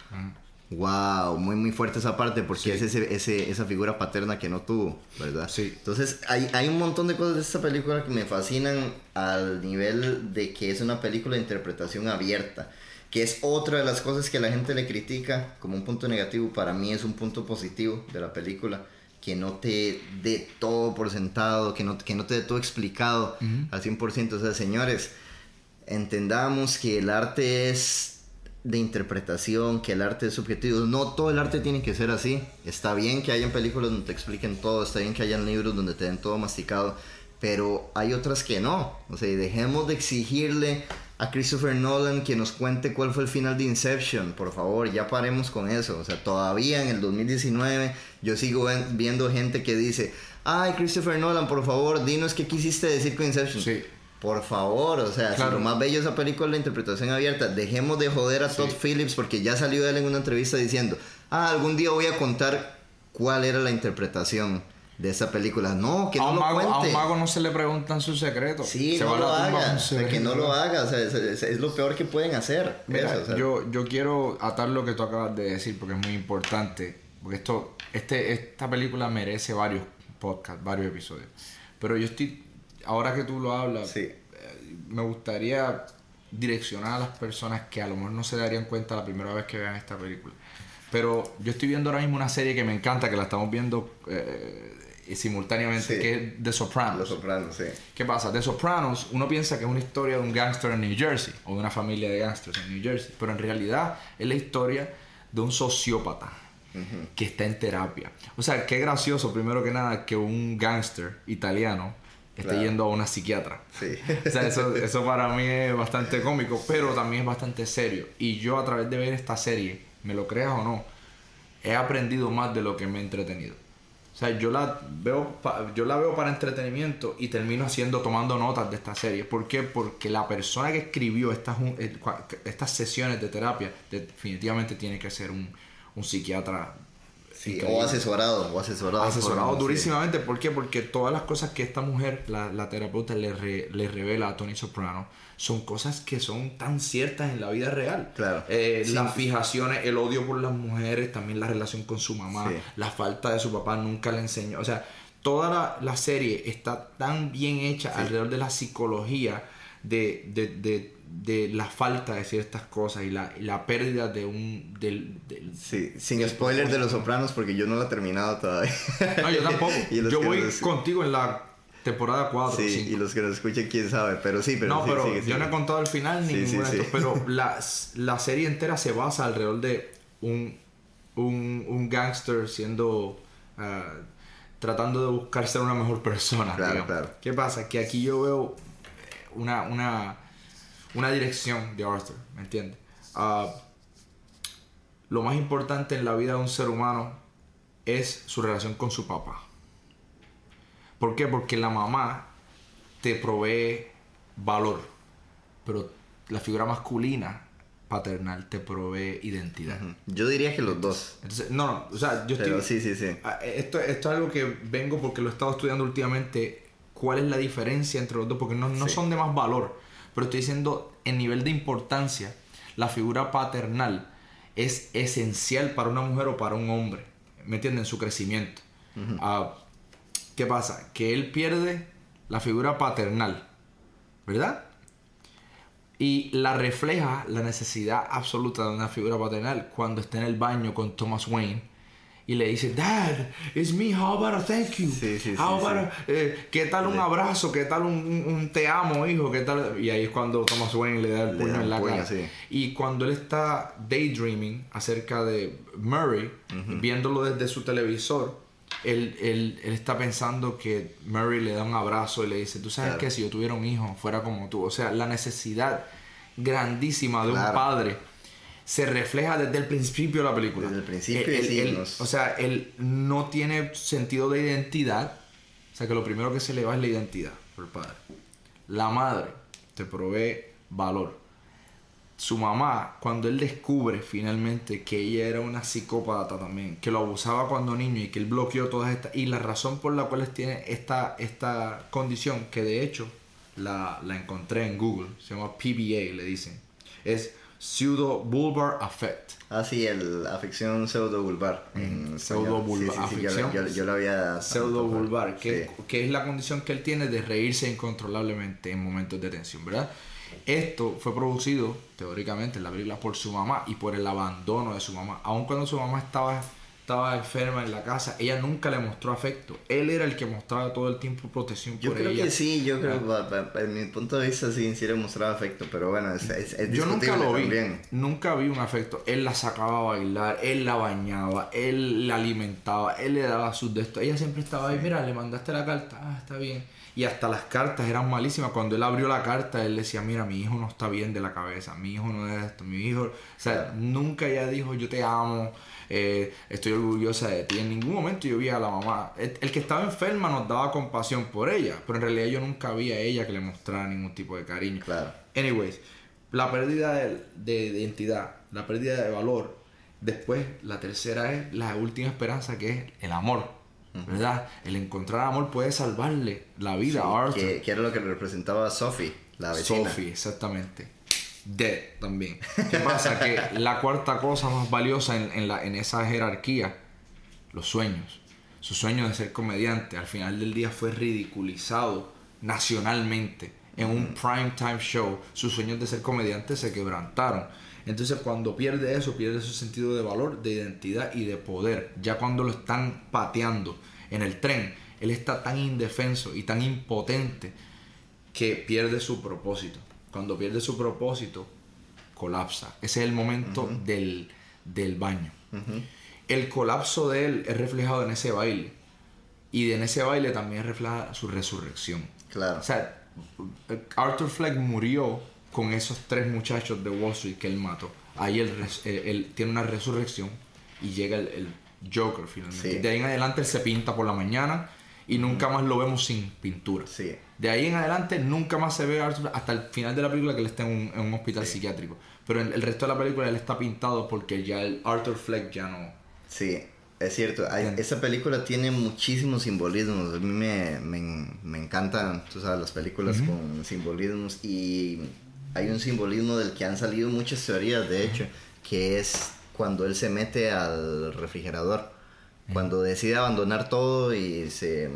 Speaker 1: Wow, muy muy fuerte esa parte porque es ese, ese- esa figura paterna que no tuvo, ¿verdad?
Speaker 2: Sí.
Speaker 1: Entonces hay, hay un montón de cosas de esta película que me fascinan al nivel de que es una película de interpretación abierta, que es otra de las cosas que la gente le critica como un punto negativo, para mí es un punto positivo de la película, que no te dé todo por sentado, que no, que no te dé todo explicado al 100%. O sea, señores, entendamos que el arte es de interpretación, que el arte es subjetivo. No todo el arte tiene que ser así. Está bien que hayan películas donde te expliquen todo, está bien que hayan libros donde te den todo masticado, pero hay otras que no. O sea, dejemos de exigirle a Christopher Nolan que nos cuente cuál fue el final de Inception, por favor, ya paremos con eso. O sea, todavía en el 2019 yo sigo viendo gente que dice, ay Christopher Nolan, por favor, dinos qué quisiste decir con Inception.
Speaker 2: Sí.
Speaker 1: Por favor, o sea, si
Speaker 2: Claro.
Speaker 1: lo más bello de esa película es la interpretación abierta. Dejemos de joder a Todd Phillips porque ya salió él en una entrevista diciendo, ah, algún día voy a contar cuál era la interpretación de esa película. No, que
Speaker 2: a,
Speaker 1: no lo
Speaker 2: mago, a
Speaker 1: cuente.
Speaker 2: un mago no se le preguntan sus secretos.
Speaker 1: Sí,
Speaker 2: Se
Speaker 1: no
Speaker 2: va a
Speaker 1: lo haga. o sea, que no lo haga. O sea, es, es- es lo peor que pueden hacer.
Speaker 2: Mira,
Speaker 1: eso, o sea.
Speaker 2: yo, yo quiero atar lo que tú acabas de decir porque es muy importante. Porque esto, este, esta película merece varios podcasts, varios episodios. Pero yo estoy, ahora que tú lo hablas,
Speaker 1: Sí.
Speaker 2: eh, me gustaría direccionar a las personas que a lo mejor no se darían cuenta la primera vez que vean esta película. Pero yo estoy viendo ahora mismo una serie que me encanta, que la estamos viendo eh, simultáneamente,
Speaker 1: Sí.
Speaker 2: que es The Sopranos.
Speaker 1: Los Sopranos, sí.
Speaker 2: ¿Qué pasa? The Sopranos, uno piensa que es una historia de un gángster en New Jersey o de una familia de gángsters en New Jersey, pero en realidad es la historia de un sociópata que está en terapia. O sea, qué gracioso, primero que nada, que un gángster italiano esté
Speaker 1: Claro.
Speaker 2: yendo a una psiquiatra.
Speaker 1: Sí.
Speaker 2: O sea, eso, eso para mí es bastante cómico, pero también es bastante serio. Y yo a través de ver esta serie, me lo creas o no, he aprendido más de lo que me he entretenido. O sea, yo la veo, pa- yo la veo para entretenimiento y termino haciendo, tomando notas de esta serie. ¿Por qué? Porque la persona que escribió estas, un- eh, estas sesiones de terapia definitivamente tiene que ser un, un psiquiatra.
Speaker 1: Sí, o asesorado, o asesorado.
Speaker 2: Asesorado
Speaker 1: por- sí.
Speaker 2: durísimamente. ¿Por qué? Porque todas las cosas que esta mujer, la, la terapeuta, le, re- le revela a Tony Soprano son cosas que son tan ciertas en la vida real.
Speaker 1: Claro.
Speaker 2: Eh,
Speaker 1: Sí.
Speaker 2: Las fijaciones, el odio por las mujeres, también la relación con su mamá,
Speaker 1: Sí.
Speaker 2: la falta de su papá nunca le enseñó. O sea, toda la, la serie está tan bien hecha alrededor de la psicología de, de, de, de la falta de ciertas cosas y la, y la pérdida de un... Del, del-
Speaker 1: Sí, sin spoiler de Los Sopranos porque yo no la he terminado todavía.
Speaker 2: No, yo tampoco. Yo voy
Speaker 1: nos-
Speaker 2: contigo en la temporada 4
Speaker 1: Sí, y los que nos escuchen, quién sabe, pero sí, pero
Speaker 2: no,
Speaker 1: sí,
Speaker 2: pero
Speaker 1: sigue,
Speaker 2: yo no he contado el final ni
Speaker 1: Sí, sí,
Speaker 2: ninguna de
Speaker 1: sí.
Speaker 2: estos, pero la, la serie entera se basa alrededor de un, un, un gángster siendo... ah, tratando de buscar ser una mejor persona.
Speaker 1: Claro,
Speaker 2: digamos.
Speaker 1: claro.
Speaker 2: ¿Qué pasa? Que aquí yo veo una, una, una dirección de Arthur, ¿me entiendes? Ah, lo más importante en la vida de un ser humano es su relación con su papá. ¿Por qué? Porque la mamá te provee valor, pero la figura masculina paternal te provee identidad.
Speaker 1: Yo diría que los dos.
Speaker 2: Entonces, no, no, o sea, yo
Speaker 1: Pero
Speaker 2: estoy...
Speaker 1: sí, sí, sí.
Speaker 2: Ah, Esto, esto es algo que vengo porque lo he estado estudiando últimamente. ¿Cuál es la diferencia entre los dos? Porque no, no
Speaker 1: Sí.
Speaker 2: son de más valor. Pero estoy diciendo, en nivel de importancia, la figura paternal es esencial para una mujer o para un hombre. ¿Me entienden? En su crecimiento. Ah, ¿Qué pasa? Que él pierde la figura paternal. ¿Verdad? Y la refleja la necesidad absoluta de una figura paternal cuando está en el baño con Thomas Wayne y le dice, Dad, it's me, how about a thank you?
Speaker 1: Sí, sí,
Speaker 2: How
Speaker 1: sí,
Speaker 2: about a- eh, ¿Qué tal un abrazo? ¿Qué tal un, un- te amo, hijo? ¿Qué tal? Y ahí es cuando Thomas Wayne le da el puño en la
Speaker 1: puño,
Speaker 2: cara. Y cuando él está daydreaming acerca de Murray, viéndolo desde su televisor, él, él- él está pensando que Murray le da un abrazo y le dice, tú sabes
Speaker 1: Claro.
Speaker 2: que si yo tuviera un hijo fuera como tú. O sea, la necesidad grandísima de un padre se refleja desde el principio de la película.
Speaker 1: Desde el principio,
Speaker 2: Él-
Speaker 1: sí,
Speaker 2: él-
Speaker 1: nos-
Speaker 2: O sea, él no tiene sentido de identidad. O sea, que lo primero que se le va es la identidad por el padre. La madre te provee valor. Su mamá, cuando él descubre finalmente que ella era una psicópata también, que lo abusaba cuando niño y que él bloqueó todas estas... Y la razón por la cual él tiene esta, esta condición, que de hecho la, la encontré en Google, se llama PBA, le dicen, es pseudo-bulbar affect.
Speaker 1: Ah, sí, el afección pseudovulvar. en español.
Speaker 2: Pseudovulvar,
Speaker 1: Sí, sí, sí, yo, yo, yo lo había...
Speaker 2: pseudovulvar, que,
Speaker 1: Sí.
Speaker 2: que es la condición que él tiene de reírse incontrolablemente en momentos de tensión, ¿verdad? Esto fue producido, teóricamente, en la película por su mamá y por el abandono de su mamá. Aun cuando su mamá estaba, estaba enferma en la casa, ella nunca le mostró afecto. Él era el que mostraba todo el tiempo protección
Speaker 1: Yo
Speaker 2: por
Speaker 1: creo
Speaker 2: ella.
Speaker 1: que sí, yo creo que va- en mi punto de vista sí, sí le mostraba afecto, pero bueno, es, es, es
Speaker 2: Yo nunca lo vi,
Speaker 1: también.
Speaker 2: nunca vi un afecto. Él la sacaba a bailar, él la bañaba, él la alimentaba, él le daba sus de esto. Ella siempre estaba ahí, mira, le mandaste la carta, ah, está bien. Y hasta las cartas eran malísimas. Cuando él abrió la carta, él decía, mira, mi hijo no está bien de la cabeza, mi hijo no es esto, mi hijo... O sea,
Speaker 1: Claro.
Speaker 2: nunca ella dijo, yo te amo, eh, estoy orgullosa de ti. En ningún momento yo vi a la mamá. El, el que estaba enferma nos daba compasión por ella, pero en realidad yo nunca vi a ella que le mostrara ningún tipo de cariño.
Speaker 1: Claro.
Speaker 2: Anyways, la pérdida de, de identidad, la pérdida de valor. Después, la tercera es la última esperanza que es el amor. ¿Verdad? El encontrar amor puede salvarle la vida
Speaker 1: Sí,
Speaker 2: a Arthur.
Speaker 1: que, que era lo que representaba Sophie, la vecina.
Speaker 2: Sophie, exactamente. Dead también. ¿Qué pasa? Que la cuarta cosa más valiosa en, en la, en esa jerarquía, los sueños. Su sueño de ser comediante, al final del día fue ridiculizado nacionalmente en un prime time show. Sus sueños de ser comediante se quebrantaron. Entonces cuando pierde eso, pierde su sentido de valor, de identidad y de poder. Ya cuando lo están pateando en el tren, él está tan indefenso y tan impotente que pierde su propósito. Cuando pierde su propósito, colapsa. Ese es el momento del, del baño. El colapso de él es reflejado en ese baile. Y en ese baile también refleja su resurrección.
Speaker 1: Claro.
Speaker 2: O sea, Arthur Fleck murió con esos tres muchachos de Wall Street que él mató. Ahí él, él tiene una resurrección y llega el, el Joker finalmente.
Speaker 1: Sí.
Speaker 2: De ahí en adelante él se pinta por la mañana y nunca más lo vemos sin pintura.
Speaker 1: Sí.
Speaker 2: De ahí en adelante nunca más se ve a Arthur hasta el final de la película que él está en un, en un hospital psiquiátrico. Pero en el resto de la película él está pintado porque ya el Arthur Fleck ya no...
Speaker 1: Sí, es cierto. Hay- esa película tiene muchísimos simbolismos. A mí me, me, me encantan, tú sabes, las películas con simbolismos. Y hay un simbolismo del que han salido muchas teorías, de hecho, que es cuando él se mete al refrigerador. Cuando decide abandonar todo y se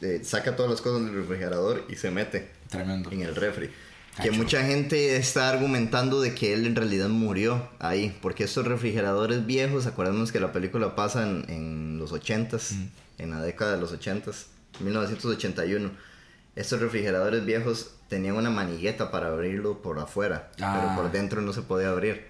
Speaker 1: eh, saca todas las cosas del refrigerador y se mete
Speaker 2: Tremendo.
Speaker 1: en el refri. Que
Speaker 2: Cacho.
Speaker 1: mucha gente está argumentando de que él en realidad murió ahí, porque estos refrigeradores viejos, acordémonos que la película pasa en, en los 80s, en la década de los 80s, 1981. Estos refrigeradores viejos tenían una manigueta para abrirlo por afuera,
Speaker 2: Ah.
Speaker 1: pero por dentro no se podía abrir.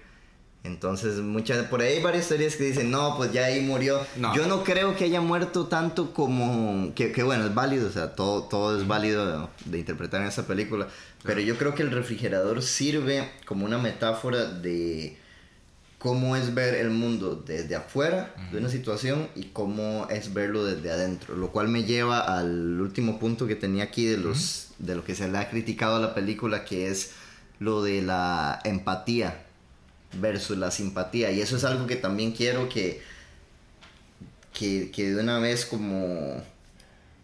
Speaker 1: Entonces, muchas, por ahí hay varias teorías que dicen, no, pues ya ahí murió.
Speaker 2: No.
Speaker 1: Yo no creo que haya muerto tanto como... Que, que bueno, es válido, o sea, todo, todo es válido de, de interpretar en esa película. Pero yo creo que el refrigerador sirve como una metáfora de cómo es ver el mundo desde afuera de una situación y cómo es verlo desde adentro. Lo cual me lleva al último punto que tenía aquí de, los, de lo que se le ha criticado a la película, que es lo de la empatía versus la simpatía. Y eso es algo que también quiero que, que, que de una vez como,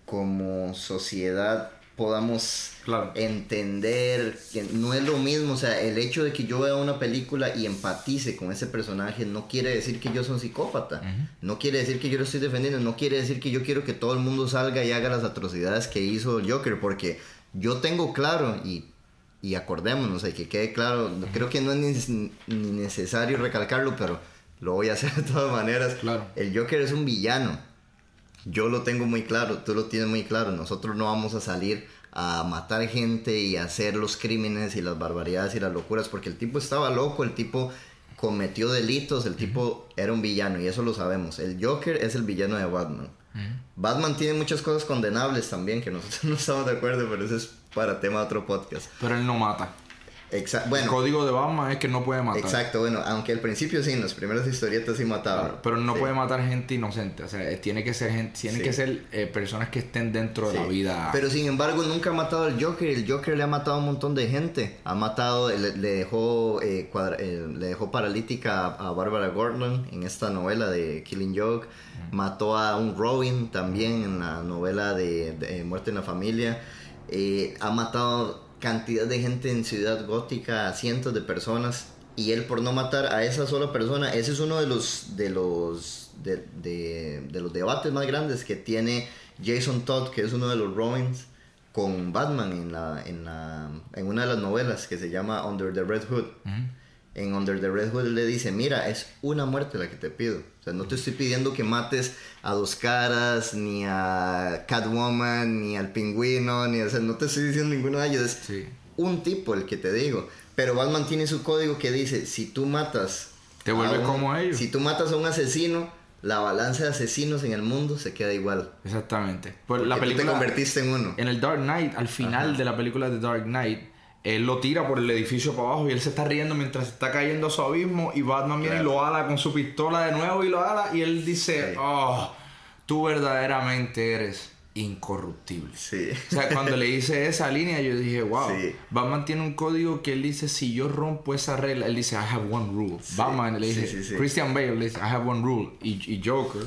Speaker 1: como sociedad podamos
Speaker 2: Claro.
Speaker 1: entender que no es lo mismo, o sea, el hecho de que yo vea una película y empatice con ese personaje no quiere decir que yo soy un psicópata, no quiere decir que yo lo estoy defendiendo, no quiere decir que yo quiero que todo el mundo salga y haga las atrocidades que hizo el Joker, porque yo tengo claro y, y acordémonos, y que quede claro, creo que no es ni, ni necesario recalcarlo, pero lo voy a hacer de todas maneras.
Speaker 2: Claro.
Speaker 1: El Joker es un villano. Yo lo tengo muy claro, tú lo tienes muy claro. Nosotros no vamos a salir a matar gente y a hacer los crímenes y las barbaridades y las locuras porque el tipo estaba loco, el tipo cometió delitos, el tipo era un villano y eso lo sabemos. El Joker es el villano de Batman. Batman tiene muchas cosas condenables también que nosotros no estamos de acuerdo, pero eso es para tema de otro podcast.
Speaker 2: Pero él no mata.
Speaker 1: Exa-
Speaker 2: el
Speaker 1: bueno,
Speaker 2: código de Batman es que no puede matar.
Speaker 1: exacto, bueno, aunque al principio sí, en las primeras historietas sí mataba.
Speaker 2: Claro, pero no
Speaker 1: Sí.
Speaker 2: puede matar gente inocente. O sea, eh, tiene que ser gente, tiene
Speaker 1: Sí.
Speaker 2: que ser eh, personas que estén dentro de la
Speaker 1: Sí.
Speaker 2: vida.
Speaker 1: Pero sin embargo, nunca ha matado al Joker. El Joker le ha matado a un montón de gente. Ha matado, le, le dejó, eh, cuadra- eh, le dejó paralítica a, a Barbara Gordon en esta novela de Killing Joke. Mató a un Robin también en la novela de, de, eh, Muerte en la Familia. Eh, ha matado cantidad de gente en Ciudad Gótica, a cientos de personas. Y él por no matar a esa sola persona, ese es uno de los de los de, los debates más grandes que tiene Jason Todd, que es uno de los Robins, con Batman en la, en la en una de las novelas que se llama Under the Red Hood. En Under the Red Hood le dice, mira, es una muerte la que te pido. O sea, no te estoy pidiendo que mates a Dos Caras, ni a Catwoman, ni al Pingüino, ni, o sea, no te estoy diciendo ninguno de ellos. Es
Speaker 2: Sí.
Speaker 1: un tipo el que te digo. Pero Batman tiene su código que dice, si tú matas...
Speaker 2: Te
Speaker 1: a
Speaker 2: vuelves
Speaker 1: un-
Speaker 2: como ellos.
Speaker 1: Si tú matas a un asesino, la balanza de asesinos en el mundo se queda igual.
Speaker 2: Exactamente. Pues la
Speaker 1: Porque tú te
Speaker 2: película.
Speaker 1: convertiste en uno.
Speaker 2: En el Dark Knight, al final
Speaker 1: Ajá.
Speaker 2: de la película de Dark Knight, él lo tira por el edificio para abajo y él se está riendo mientras está cayendo a su abismo y Batman viene y lo ala con su pistola de nuevo y lo ala y él dice,
Speaker 1: Sí.
Speaker 2: oh, tú verdaderamente eres incorruptible.
Speaker 1: Sí.
Speaker 2: O sea, cuando le hice esa línea, yo dije, wow.
Speaker 1: Sí.
Speaker 2: Batman tiene un código que él dice, si yo rompo esa regla, él dice, I have one rule. Batman le dice,
Speaker 1: sí, sí.
Speaker 2: Christian Bale le dice, I have one rule. Y, y Joker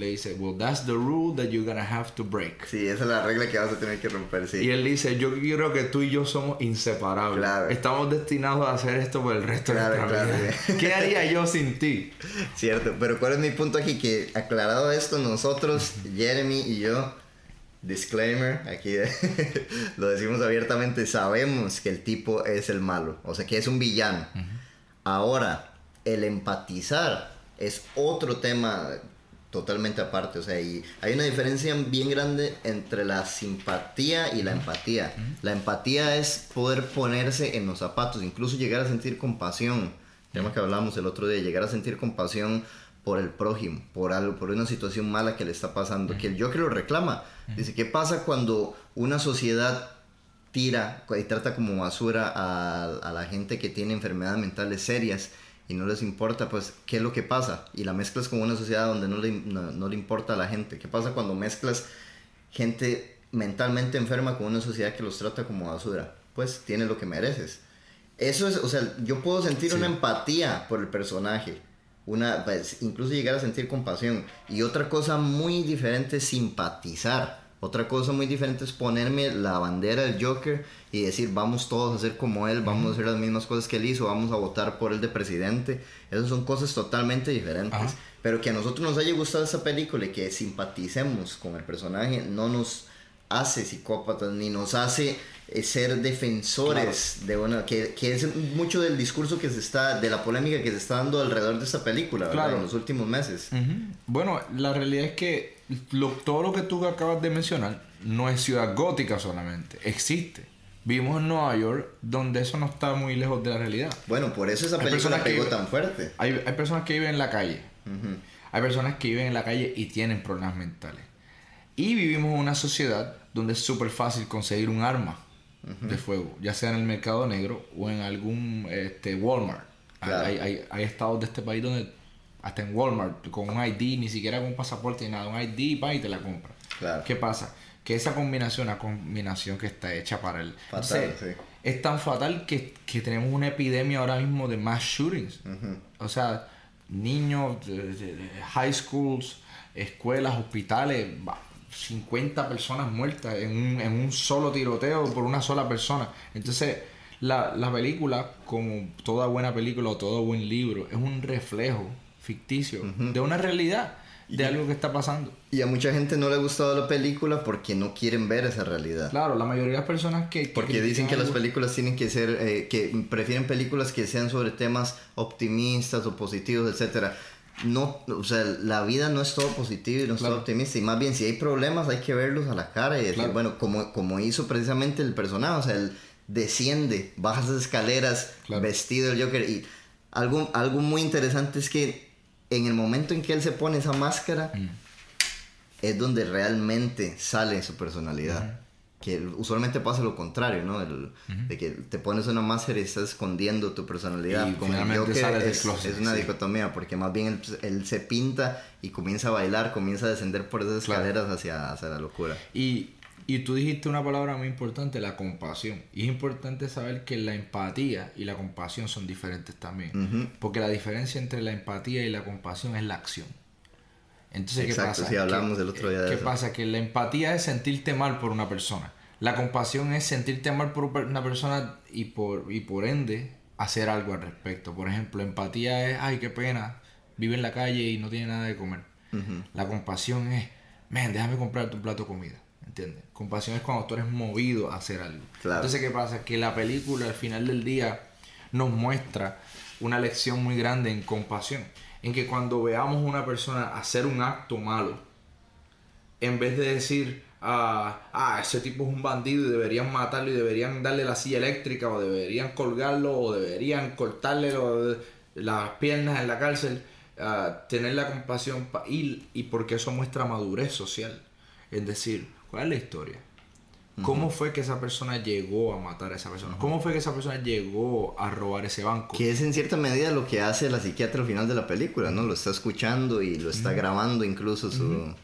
Speaker 2: le dice, well, that's the rule that you're gonna have to break.
Speaker 1: Sí, esa es la regla que vas a tener que romper, sí.
Speaker 2: Y él dice, yo creo que tú y yo somos inseparables.
Speaker 1: Claro.
Speaker 2: Estamos destinados a hacer esto por el resto
Speaker 1: Claro,
Speaker 2: de nuestra
Speaker 1: claro,
Speaker 2: vida.
Speaker 1: sí.
Speaker 2: ¿Qué haría yo sin ti?
Speaker 1: Cierto, pero ¿cuál es mi punto aquí? Que aclarado esto, nosotros, Jeremy y yo, disclaimer, aquí lo decimos abiertamente, sabemos que el tipo es el malo, o sea que es un villano. Ahora, el empatizar es otro tema totalmente aparte, o sea, y hay una diferencia bien grande entre la simpatía y la empatía. La empatía es poder ponerse en los zapatos, incluso llegar a sentir compasión, tema que hablamos el otro día, llegar a sentir compasión por el prójimo, por algo, por una situación mala que le está pasando, que el Joker lo reclama. Dice, ¿qué pasa cuando una sociedad tira y trata como basura a, a la gente que tiene enfermedades mentales serias y no les importa, pues, ¿qué es lo que pasa? Y la mezclas con una sociedad donde no le, no, no le importa a la gente. ¿Qué pasa cuando mezclas gente mentalmente enferma con una sociedad que los trata como basura? Pues tiene lo que mereces. Eso es, o sea, yo puedo sentir
Speaker 2: Sí.
Speaker 1: una empatía por el personaje, una, pues, incluso llegar a sentir compasión. Y otra cosa muy diferente es simpatizar. Otra cosa muy diferente es ponerme la bandera del Joker y decir, vamos todos a ser como él, vamos a hacer las mismas cosas que él hizo, vamos a votar por él de presidente. Esas son cosas totalmente diferentes. Pero que a nosotros nos haya gustado esa película y que simpaticemos con el personaje no nos hace psicópatas ni nos hace eh, ser defensores de una que, que es mucho del discurso que se está de la polémica que se está dando alrededor de esta película.
Speaker 2: Claro.
Speaker 1: en los últimos meses.
Speaker 2: Bueno, la realidad es que lo- todo lo que tú acabas de mencionar no es ciudad gótica solamente, existe. Vivimos en Nueva York donde eso no está muy lejos de la realidad.
Speaker 1: bueno por eso esa
Speaker 2: Hay
Speaker 1: película pegó tan fuerte
Speaker 2: Hay, hay personas que viven en la calle, hay personas que viven en la calle y tienen problemas mentales. Y vivimos en una sociedad donde es súper fácil conseguir un arma de fuego, ya sea en el mercado negro o en algún este, Walmart.
Speaker 1: Claro.
Speaker 2: Hay, hay, hay estados de este país donde hasta en Walmart, con un ID, ni siquiera con un pasaporte ni nada, un ID va y te la compra.
Speaker 1: Claro.
Speaker 2: ¿Qué pasa? Que esa combinación, una combinación que está hecha para el...
Speaker 1: Fatal,
Speaker 2: Entonces,
Speaker 1: sí.
Speaker 2: es tan fatal que, que tenemos una epidemia ahora mismo de mass shootings. O sea, niños, de- de- de high schools, escuelas, hospitales, va, 50 personas muertas en un, en un solo tiroteo por una sola persona. Entonces, la, la película, como toda buena película o todo buen libro, es un reflejo ficticio de una realidad, de algo que está pasando.
Speaker 1: Y a mucha gente no le ha gustado la película porque no quieren ver esa realidad.
Speaker 2: Claro, la mayoría de las personas que... que
Speaker 1: Porque dicen que las
Speaker 2: algo-
Speaker 1: películas tienen que ser, eh, que prefieren películas que sean sobre temas optimistas o positivos, etcétera. No, o sea, la vida no es todo positivo y no es
Speaker 2: Claro.
Speaker 1: todo optimista. Y más bien, si hay problemas, hay que verlos a la cara y decir,
Speaker 2: Claro.
Speaker 1: bueno, como, como hizo precisamente el personaje, o sea, él desciende, baja esas escaleras,
Speaker 2: Claro.
Speaker 1: vestido el Joker. Y algo, algo muy interesante es que en el momento en que él se pone esa máscara,
Speaker 2: Mm.
Speaker 1: es donde realmente sale su personalidad. Que usualmente pasa lo contrario, ¿no? El- De que te pones una máscara y estás escondiendo tu personalidad.
Speaker 2: Y
Speaker 1: Con el
Speaker 2: del
Speaker 1: es,
Speaker 2: closet,
Speaker 1: es una
Speaker 2: sí.
Speaker 1: dicotomía, porque más bien él, él se pinta y comienza a bailar, comienza a descender por esas
Speaker 2: Claro.
Speaker 1: escaleras hacia, hacia la locura.
Speaker 2: Y, y tú dijiste una palabra muy importante, la compasión. Y es importante saber que la empatía y la compasión son diferentes también. Porque la diferencia entre la empatía y la compasión es la acción. Entonces, ¿qué
Speaker 1: Exacto,
Speaker 2: pasa?
Speaker 1: sí, hablamos
Speaker 2: Que-
Speaker 1: el otro día de
Speaker 2: ¿Qué
Speaker 1: eso.
Speaker 2: pasa? Que la empatía es sentirte mal por una persona. La compasión es sentirte mal por una persona y por, y por ende hacer algo al respecto. Por ejemplo, empatía es, ay, qué pena, vive en la calle y no tiene nada de comer. La compasión es, man, déjame comprarte un plato de comida. ¿Entiendes? Compasión es cuando tú eres movido a hacer algo.
Speaker 1: Claro.
Speaker 2: Entonces, ¿qué pasa? Que la película al final del día nos muestra una lección muy grande en compasión. En que cuando veamos a una persona hacer un acto malo, en vez de decir, ah, ah, ese tipo es un bandido y deberían matarlo y deberían darle la silla eléctrica o deberían colgarlo o deberían cortarle lo- las piernas en la cárcel, ah, tener la compasión pa- y, y porque eso muestra madurez social. Es decir, ¿cuál es la historia? ¿Cómo fue que esa persona llegó a matar a esa persona? ¿Cómo fue que esa persona llegó a robar ese banco?
Speaker 1: Que es en cierta medida lo que hace la psiquiatra al final de la película, ¿no? Lo está escuchando y lo está grabando incluso su...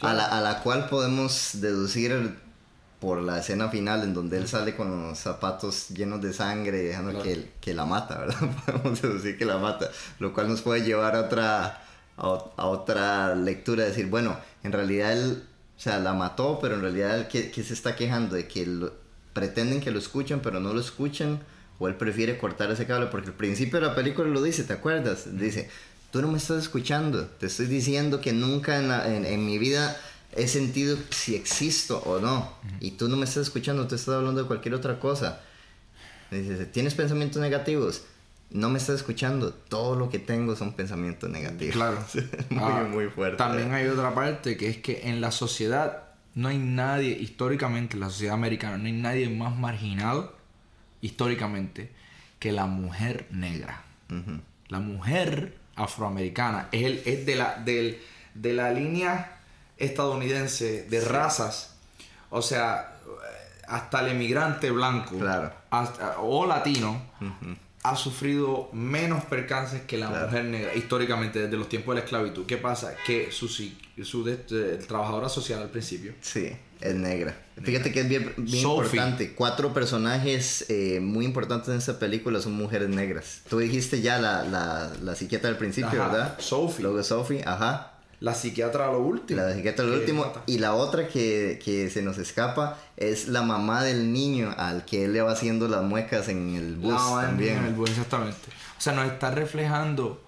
Speaker 1: a, la, a la cual podemos deducir por la escena final en donde él sale con los zapatos llenos de sangre dejando
Speaker 2: Claro.
Speaker 1: que, que la mata, ¿verdad? Podemos deducir que la mata, lo cual nos puede llevar a otra, a, a otra lectura, decir, bueno, en realidad él, sea, la mató, pero en realidad ¿qué, qué se está quejando? De que lo- pretenden que lo escuchen, pero no lo escuchan, o él prefiere cortar ese cable, porque al principio de la película lo dice, ¿te acuerdas? Dice, tú no me estás escuchando, te estoy diciendo que nunca en, la- en- en mi vida he sentido si existo o no, y tú no me estás escuchando, te estás hablando de cualquier otra cosa. Dice, ¿tienes pensamientos negativos? No me estás escuchando, todo lo que tengo son pensamientos negativos.
Speaker 2: Claro.
Speaker 1: muy,
Speaker 2: Ah,
Speaker 1: muy fuerte.
Speaker 2: También hay otra parte que es que en la sociedad no hay nadie, históricamente, en la sociedad americana, no hay nadie más marginado, históricamente, que la mujer negra. La mujer afroamericana es, el, es de, la, del- de la línea estadounidense de razas. O sea, hasta el emigrante blanco
Speaker 1: Claro.
Speaker 2: hasta- o latino ha sufrido menos percances que la
Speaker 1: Claro.
Speaker 2: mujer negra históricamente desde los tiempos de la esclavitud. ¿Qué pasa? Que su, su de- de- trabajadora social al principio
Speaker 1: Sí, es negra. Fíjate que es bien, bien importante. Cuatro personajes eh, muy importantes en esta película son mujeres negras. Tú dijiste ya la, la, la psiquiatra al principio,
Speaker 2: Ajá,
Speaker 1: ¿verdad?
Speaker 2: Sophie.
Speaker 1: Luego Sophie, ajá.
Speaker 2: La psiquiatra lo último.
Speaker 1: La psiquiatra
Speaker 2: que
Speaker 1: último.
Speaker 2: mata.
Speaker 1: Y la otra que, que se nos escapa es la mamá del niño al que él le va haciendo las muecas en el bus
Speaker 2: La
Speaker 1: también.
Speaker 2: en el bus, exactamente. O sea, nos está reflejando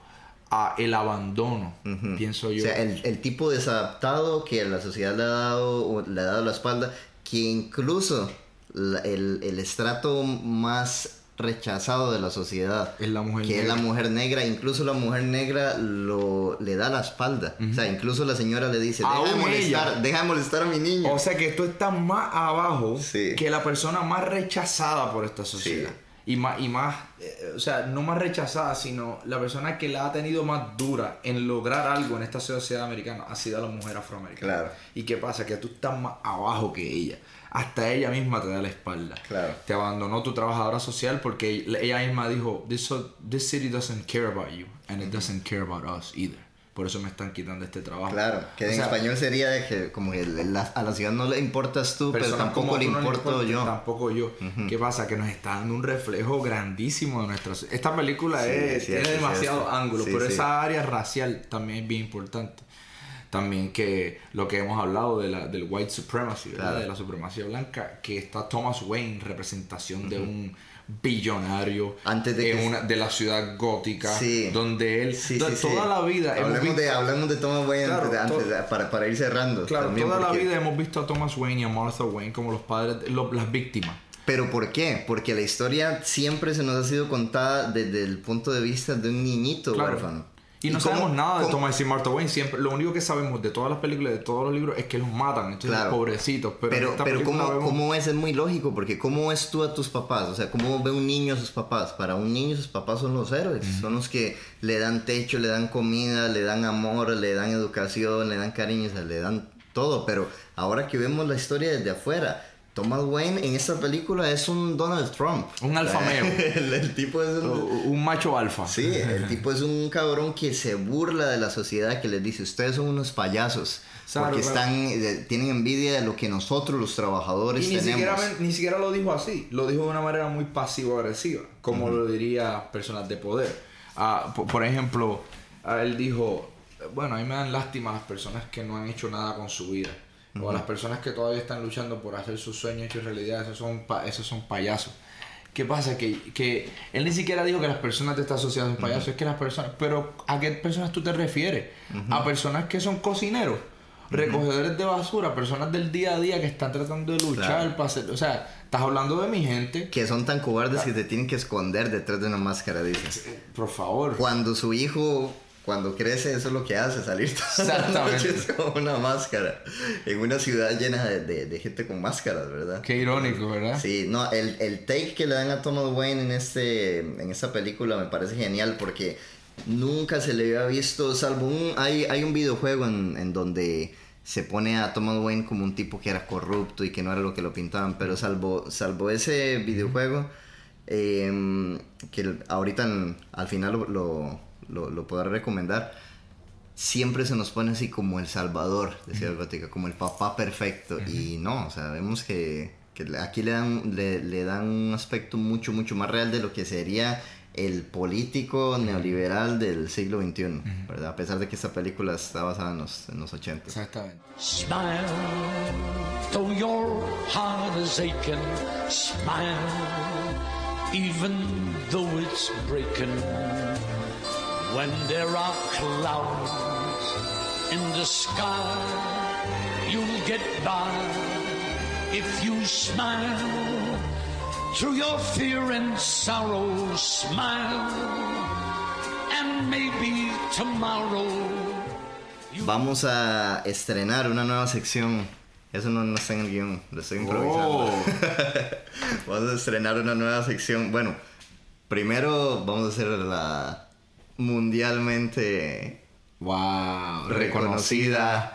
Speaker 2: a el abandono, pienso yo.
Speaker 1: O sea, el, el tipo desadaptado que la sociedad le ha dado, o le ha dado la espalda, que incluso la- el, el estrato más rechazado de la sociedad,
Speaker 2: Es la mujer
Speaker 1: que es la mujer negra, incluso la mujer negra lo, le da la espalda. O sea, incluso la señora le dice, deja de, molestar,
Speaker 2: ella.
Speaker 1: deja de molestar a mi niño.
Speaker 2: O sea que tú estás más abajo
Speaker 1: Sí.
Speaker 2: que la persona más rechazada por esta sociedad. Y más, y más eh, o sea, no más rechazada, sino la persona que la ha tenido más dura en lograr algo en esta sociedad americana ha sido la mujer afroamericana.
Speaker 1: Claro.
Speaker 2: ¿Y qué pasa? Que tú estás más abajo que ella. Hasta ella misma te da la espalda.
Speaker 1: Claro.
Speaker 2: Te abandonó tu trabajadora social porque ella misma dijo, this, this city doesn't care about you and it doesn't care about us either. por eso me están quitando este trabajo.
Speaker 1: Claro, que
Speaker 2: O
Speaker 1: en
Speaker 2: sea,
Speaker 1: español sería de que como que la- a la ciudad no le importas tú, pero tampoco le
Speaker 2: no
Speaker 1: importo
Speaker 2: importa,
Speaker 1: yo.
Speaker 2: Tampoco yo. ¿Qué pasa? Que nos está dando un reflejo grandísimo de nuestra Esta película
Speaker 1: Sí,
Speaker 2: es,
Speaker 1: es cierto,
Speaker 2: tiene demasiados ángulos,
Speaker 1: Sí,
Speaker 2: pero
Speaker 1: sí.
Speaker 2: esa área racial también es bien importante. También que lo que hemos hablado de la, del white supremacy.
Speaker 1: Claro.
Speaker 2: de la supremacía blanca, que está Thomas Wayne, representación de un billonario
Speaker 1: Antes de
Speaker 2: en
Speaker 1: que-
Speaker 2: una, de la ciudad gótica,
Speaker 1: Sí.
Speaker 2: donde él
Speaker 1: Sí, sí,
Speaker 2: toda la vida
Speaker 1: Hablemos
Speaker 2: visto-
Speaker 1: de, hablemos de Thomas Wayne
Speaker 2: Claro,
Speaker 1: antes de- antes
Speaker 2: to-
Speaker 1: para, para ir cerrando.
Speaker 2: Claro,
Speaker 1: también,
Speaker 2: toda la
Speaker 1: porque-
Speaker 2: vida hemos visto a Thomas Wayne y a Martha Wayne como los padres, las víctimas.
Speaker 1: Pero ¿por qué? Porque la historia siempre se nos ha sido contada desde el punto de vista de un niñito
Speaker 2: Claro.
Speaker 1: huérfano.
Speaker 2: Y no sabemos nada de
Speaker 1: cómo-
Speaker 2: Thomas y Martha Wayne. Siempre, lo único que sabemos de todas las películas, de todos los libros, es que los matan. Entonces,
Speaker 1: Claro.
Speaker 2: pobrecitos. Pero,
Speaker 1: Pero, pero
Speaker 2: película
Speaker 1: ¿cómo,
Speaker 2: vemos-
Speaker 1: ¿cómo es? Es muy lógico, porque ¿cómo ves tú a tus papás? O sea, ¿cómo ve un niño a sus papás? Para un niño sus papás son los héroes, son los que le dan techo, le dan comida, le dan amor, le dan educación, le dan cariño, o sea, le dan todo. Pero ahora que vemos la historia desde afuera, Thomas Wayne en esta película es un Donald Trump.
Speaker 2: Un alfa meo.
Speaker 1: el, el tipo es un...
Speaker 2: un macho alfa.
Speaker 1: Sí, el tipo es un cabrón que se burla de la sociedad, que les dice, ustedes son unos payasos.
Speaker 2: Claro,
Speaker 1: porque
Speaker 2: claro.
Speaker 1: están, eh, tienen envidia de lo que nosotros los trabajadores
Speaker 2: Y ni
Speaker 1: tenemos.
Speaker 2: siquiera, ni siquiera lo dijo así, lo dijo de una manera muy pasivo-agresiva, como lo diría personas de poder. Ah, po- por, ejemplo, ah, él dijo, bueno, a mí me dan lástima las personas que no han hecho nada con su vida, o a las personas que todavía están luchando por hacer sus sueños hechos realidad, esos son, pa- esos son payasos. ¿Qué pasa? Que, que él ni siquiera dijo que las personas de esta sociedad son payasos, es que las personas, pero ¿a qué personas tú te refieres? A personas que son cocineros, recogedores de basura, personas del día a día que están tratando de luchar
Speaker 1: Claro.
Speaker 2: para hacer, o sea, estás hablando de mi gente,
Speaker 1: Que son tan cobardes que te tienen que esconder detrás de una máscara, dice.
Speaker 2: por favor.
Speaker 1: Cuando su hijo, cuando crece, eso es lo que hace, salir todas las noches con una máscara. En una ciudad llena de, de- de gente con máscaras, ¿verdad?
Speaker 2: Qué irónico, ¿verdad?
Speaker 1: Sí, no, el, el take que le dan a Thomas Wayne en, este, en esta película me parece genial porque nunca se le había visto, salvo un... Hay, hay un videojuego en, en donde se pone a Thomas Wayne como un tipo que era corrupto y que no era lo que lo pintaban, pero salvo, salvo ese videojuego, eh, que ahorita al final lo, lo, lo, lo podré recomendar, siempre se nos pone así como el salvador de Ciudad Gótica, como el papá perfecto. Y no, o sea, vemos que, que aquí le dan, le, le dan un aspecto mucho, mucho más real de lo que sería el político neoliberal del siglo XXI, ¿verdad? A pesar de que esta película está basada en los, en los 80.
Speaker 2: Exactamente.
Speaker 4: Smile, though your heart is aching. Smile, even though it's breaking. When there are clouds in the sky, you'll get by if you smile. Through your fear and sorrow, smile, and maybe tomorrow.
Speaker 1: Vamos a estrenar una nueva sección. Eso no, no está en el guion, lo estoy improvisando.
Speaker 2: Oh.
Speaker 1: vamos a estrenar una nueva sección. Bueno, primero vamos a hacer la mundialmente
Speaker 2: Wow,
Speaker 1: reconocida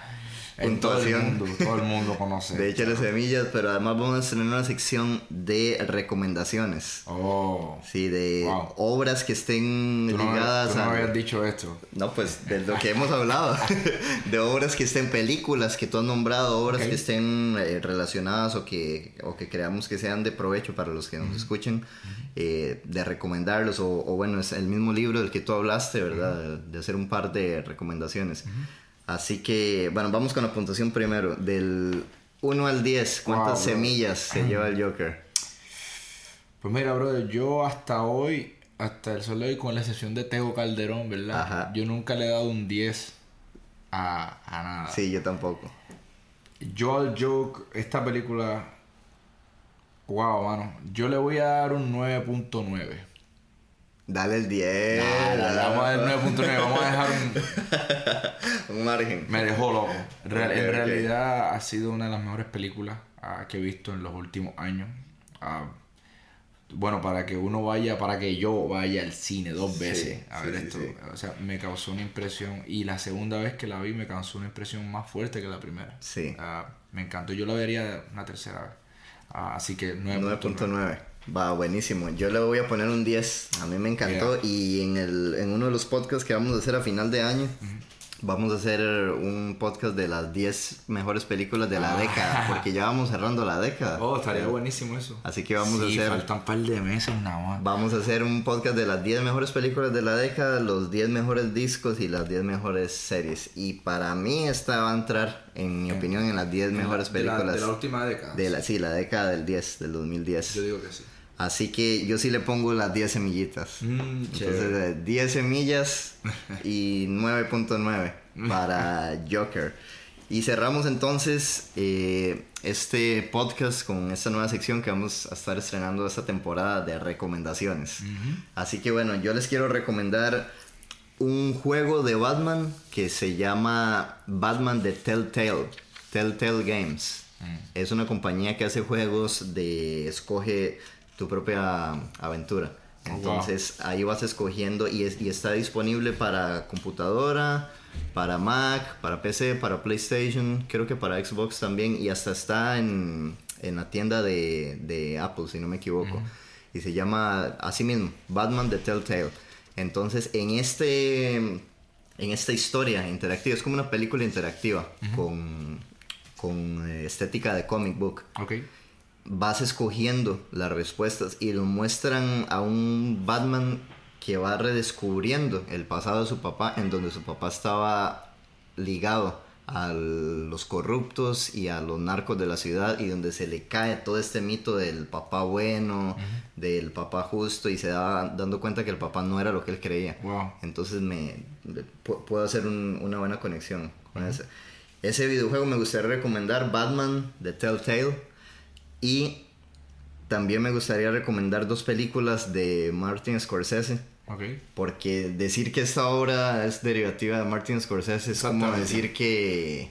Speaker 2: en todo el
Speaker 1: puntuación
Speaker 2: mundo, todo el mundo conoce.
Speaker 1: de Échale Semillas, pero además vamos a estrenar una sección de recomendaciones.
Speaker 2: Oh,
Speaker 1: Sí, de
Speaker 2: Wow.
Speaker 1: obras que estén
Speaker 2: tú no,
Speaker 1: ligadas
Speaker 2: tú no
Speaker 1: a...
Speaker 2: habías dicho esto.
Speaker 1: No, pues de lo que hemos hablado, de obras que estén películas que tú has nombrado, obras
Speaker 2: Ok.
Speaker 1: que estén eh, relacionadas o que, o que creamos que sean de provecho para los que nos escuchen, eh, de recomendarlos, o, o bueno, es el mismo libro del que tú hablaste, ¿verdad? De hacer un par de recomendaciones. Así que, bueno, vamos con la puntuación primero. Del 1 al 10, ¿cuántas
Speaker 2: Wow,
Speaker 1: semillas se lleva el Joker?
Speaker 2: Pues mira, brother, yo hasta hoy, hasta el sol de hoy, con la excepción de Tego Calderón, ¿verdad?
Speaker 1: Ajá.
Speaker 2: Yo nunca le he dado un 10 a, a nada.
Speaker 1: Sí, yo tampoco.
Speaker 2: Yo al Joke, esta película, wow, mano, yo le voy a dar un 9.9.
Speaker 1: Dale el 10.
Speaker 2: Nah, vamos a dar 9.9, vamos a dejar un...
Speaker 1: un margen.
Speaker 2: Me dejó loco. Real- en realidad ha sido una de las mejores películas ah, que he visto en los últimos años. Ah, bueno, para que uno vaya, para que yo vaya al cine dos veces a ver esto.
Speaker 1: sí.
Speaker 2: O sea, me causó una impresión. Y la segunda vez que la vi me causó una impresión más fuerte que la primera.
Speaker 1: Sí.
Speaker 2: Ah, me encantó. Yo la vería una tercera vez. Así que 9.9.
Speaker 1: 9.9. Va, buenísimo. Yo le voy a poner un 10. A mí me encantó.
Speaker 2: Yeah.
Speaker 1: Y en, el, en uno de los podcasts que vamos a hacer a final de año, vamos a hacer un podcast de las 10 mejores películas de la
Speaker 2: Ah.
Speaker 1: década, porque ya vamos cerrando la década.
Speaker 2: Oh, estaría buenísimo eso.
Speaker 1: Así que vamos a
Speaker 2: Sí,
Speaker 1: hacer-
Speaker 2: faltan un par de meses nada más.
Speaker 1: Vamos a hacer un podcast de las 10 mejores películas de la década, los 10 mejores discos y las 10 mejores series. Y para mí esta va a entrar, en mi opinión, en las 10 mejores
Speaker 2: De la-
Speaker 1: películas.
Speaker 2: De la, última década.
Speaker 1: de la- sí, la década del 10, del 2010.
Speaker 2: Yo digo que sí.
Speaker 1: Así que yo sí le pongo las 10 semillitas.
Speaker 2: Mm,
Speaker 1: Entonces,
Speaker 2: chévere.
Speaker 1: eh, 10 semillas y 9.9 para Joker. Y cerramos entonces eh, este podcast con esta nueva sección que vamos a estar estrenando esta temporada de recomendaciones. Así que bueno, yo les quiero recomendar un juego de Batman que se llama Batman de Telltale, Telltale Games. Es una compañía que hace juegos de escoge tu propia aventura.
Speaker 2: Wow.
Speaker 1: Entonces ahí vas escogiendo y, es- y está disponible para computadora, para Mac, para PC, para PlayStation, creo que para Xbox también y hasta está en, en la tienda de, de Apple, si no me equivoco. Y se llama así mismo, Batman The Telltale. Entonces en este en esta historia interactiva, es como una película interactiva con, con eh, estética de comic book
Speaker 2: Ok.
Speaker 1: Vas escogiendo las respuestas y lo muestran a un Batman que va redescubriendo el pasado de su papá, en donde su papá estaba ligado a los corruptos y a los narcos de la ciudad y donde se le cae todo este mito del papá bueno, del papá justo y se da dando cuenta que el papá no era lo que él creía.
Speaker 2: Wow.
Speaker 1: Entonces me pu- puedo hacer un- una buena conexión con ese. Ese videojuego me gustaría recomendar Batman de Telltale y también me gustaría recomendar dos películas de Martin Scorsese.
Speaker 2: Ok.
Speaker 1: Porque decir que esta obra es derivativa de Martin Scorsese es como decir que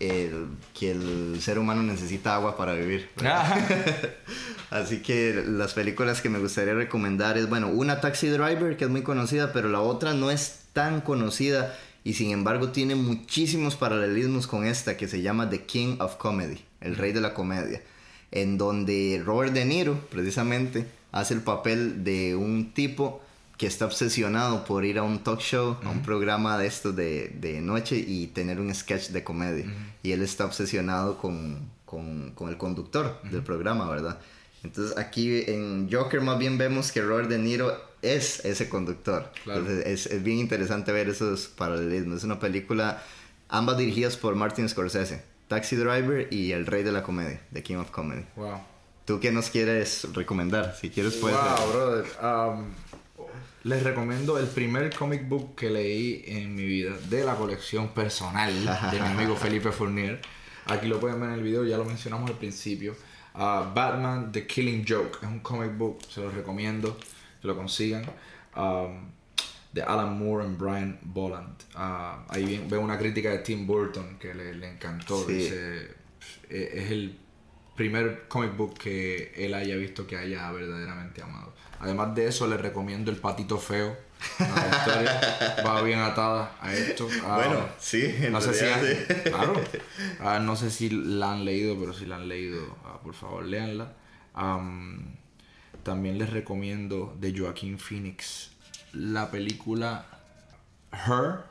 Speaker 1: el, que el ser humano necesita agua para vivir. Así que las películas que me gustaría recomendar es, bueno, una Taxi Driver, que es muy conocida, pero la otra no es tan conocida y sin embargo tiene muchísimos paralelismos con esta que se llama The King of Comedy, el rey de la comedia, en donde Robert De Niro, precisamente, hace el papel de un tipo que está obsesionado por ir a un talk show, a un programa de estos de, de noche y tener un sketch de comedia. Y él está obsesionado con, con, con el conductor del programa, ¿verdad? Entonces aquí en Joker más bien vemos que Robert De Niro es ese conductor.
Speaker 2: Claro.
Speaker 1: Entonces es, es bien interesante ver esos paralelismos. Es una película, ambas dirigidas por Martin Scorsese. Taxi Driver y El Rey de la Comedia, The King of Comedy.
Speaker 2: Wow.
Speaker 1: ¿Tú qué nos quieres recomendar? Si quieres puedes...
Speaker 2: Wow, brother. Um, les recomiendo el primer comic book que leí en mi vida de la colección personal de mi amigo Felipe Fournier. Aquí lo pueden ver en el video, ya lo mencionamos al principio. Uh, Batman The Killing Joke es un comic book, se los recomiendo que lo consigan. Um, de Alan Moore y Brian Boland. Uh, ahí veo una crítica de Tim Burton que le, le encantó.
Speaker 1: Sí.
Speaker 2: Dice, "Eh, es el primer comic book que él haya visto que haya verdaderamente amado. Además de eso, le recomiendo El Patito Feo. Historia va bien atada a esto. Ah,
Speaker 1: Bueno, sí, en
Speaker 2: no sé si han,
Speaker 1: sí.
Speaker 2: claro. Ah, no sé si la han leído, pero si la han leído, ah, por favor, léanla. Am, también les recomiendo de Joaquín Phoenix la película Her,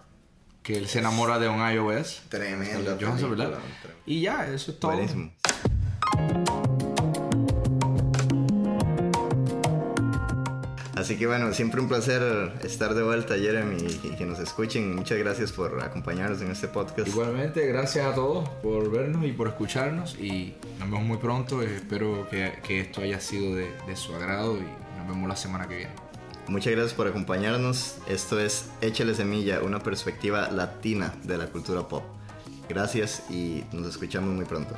Speaker 2: que él se enamora de un iOS.
Speaker 1: Tremenda.
Speaker 2: Y ya, eso es todo.
Speaker 1: Buenísimo. Así que bueno, siempre un placer estar de vuelta, Jeremy, y que nos escuchen. Muchas gracias por acompañarnos en este podcast.
Speaker 2: Igualmente, gracias a todos por vernos y por escucharnos. Y nos vemos muy pronto. Espero que, que esto haya sido de, de su agrado y nos vemos la semana que viene.
Speaker 1: Muchas gracias por acompañarnos. Esto es Échale Semilla, una perspectiva latina de la cultura pop. Gracias y nos escuchamos muy pronto.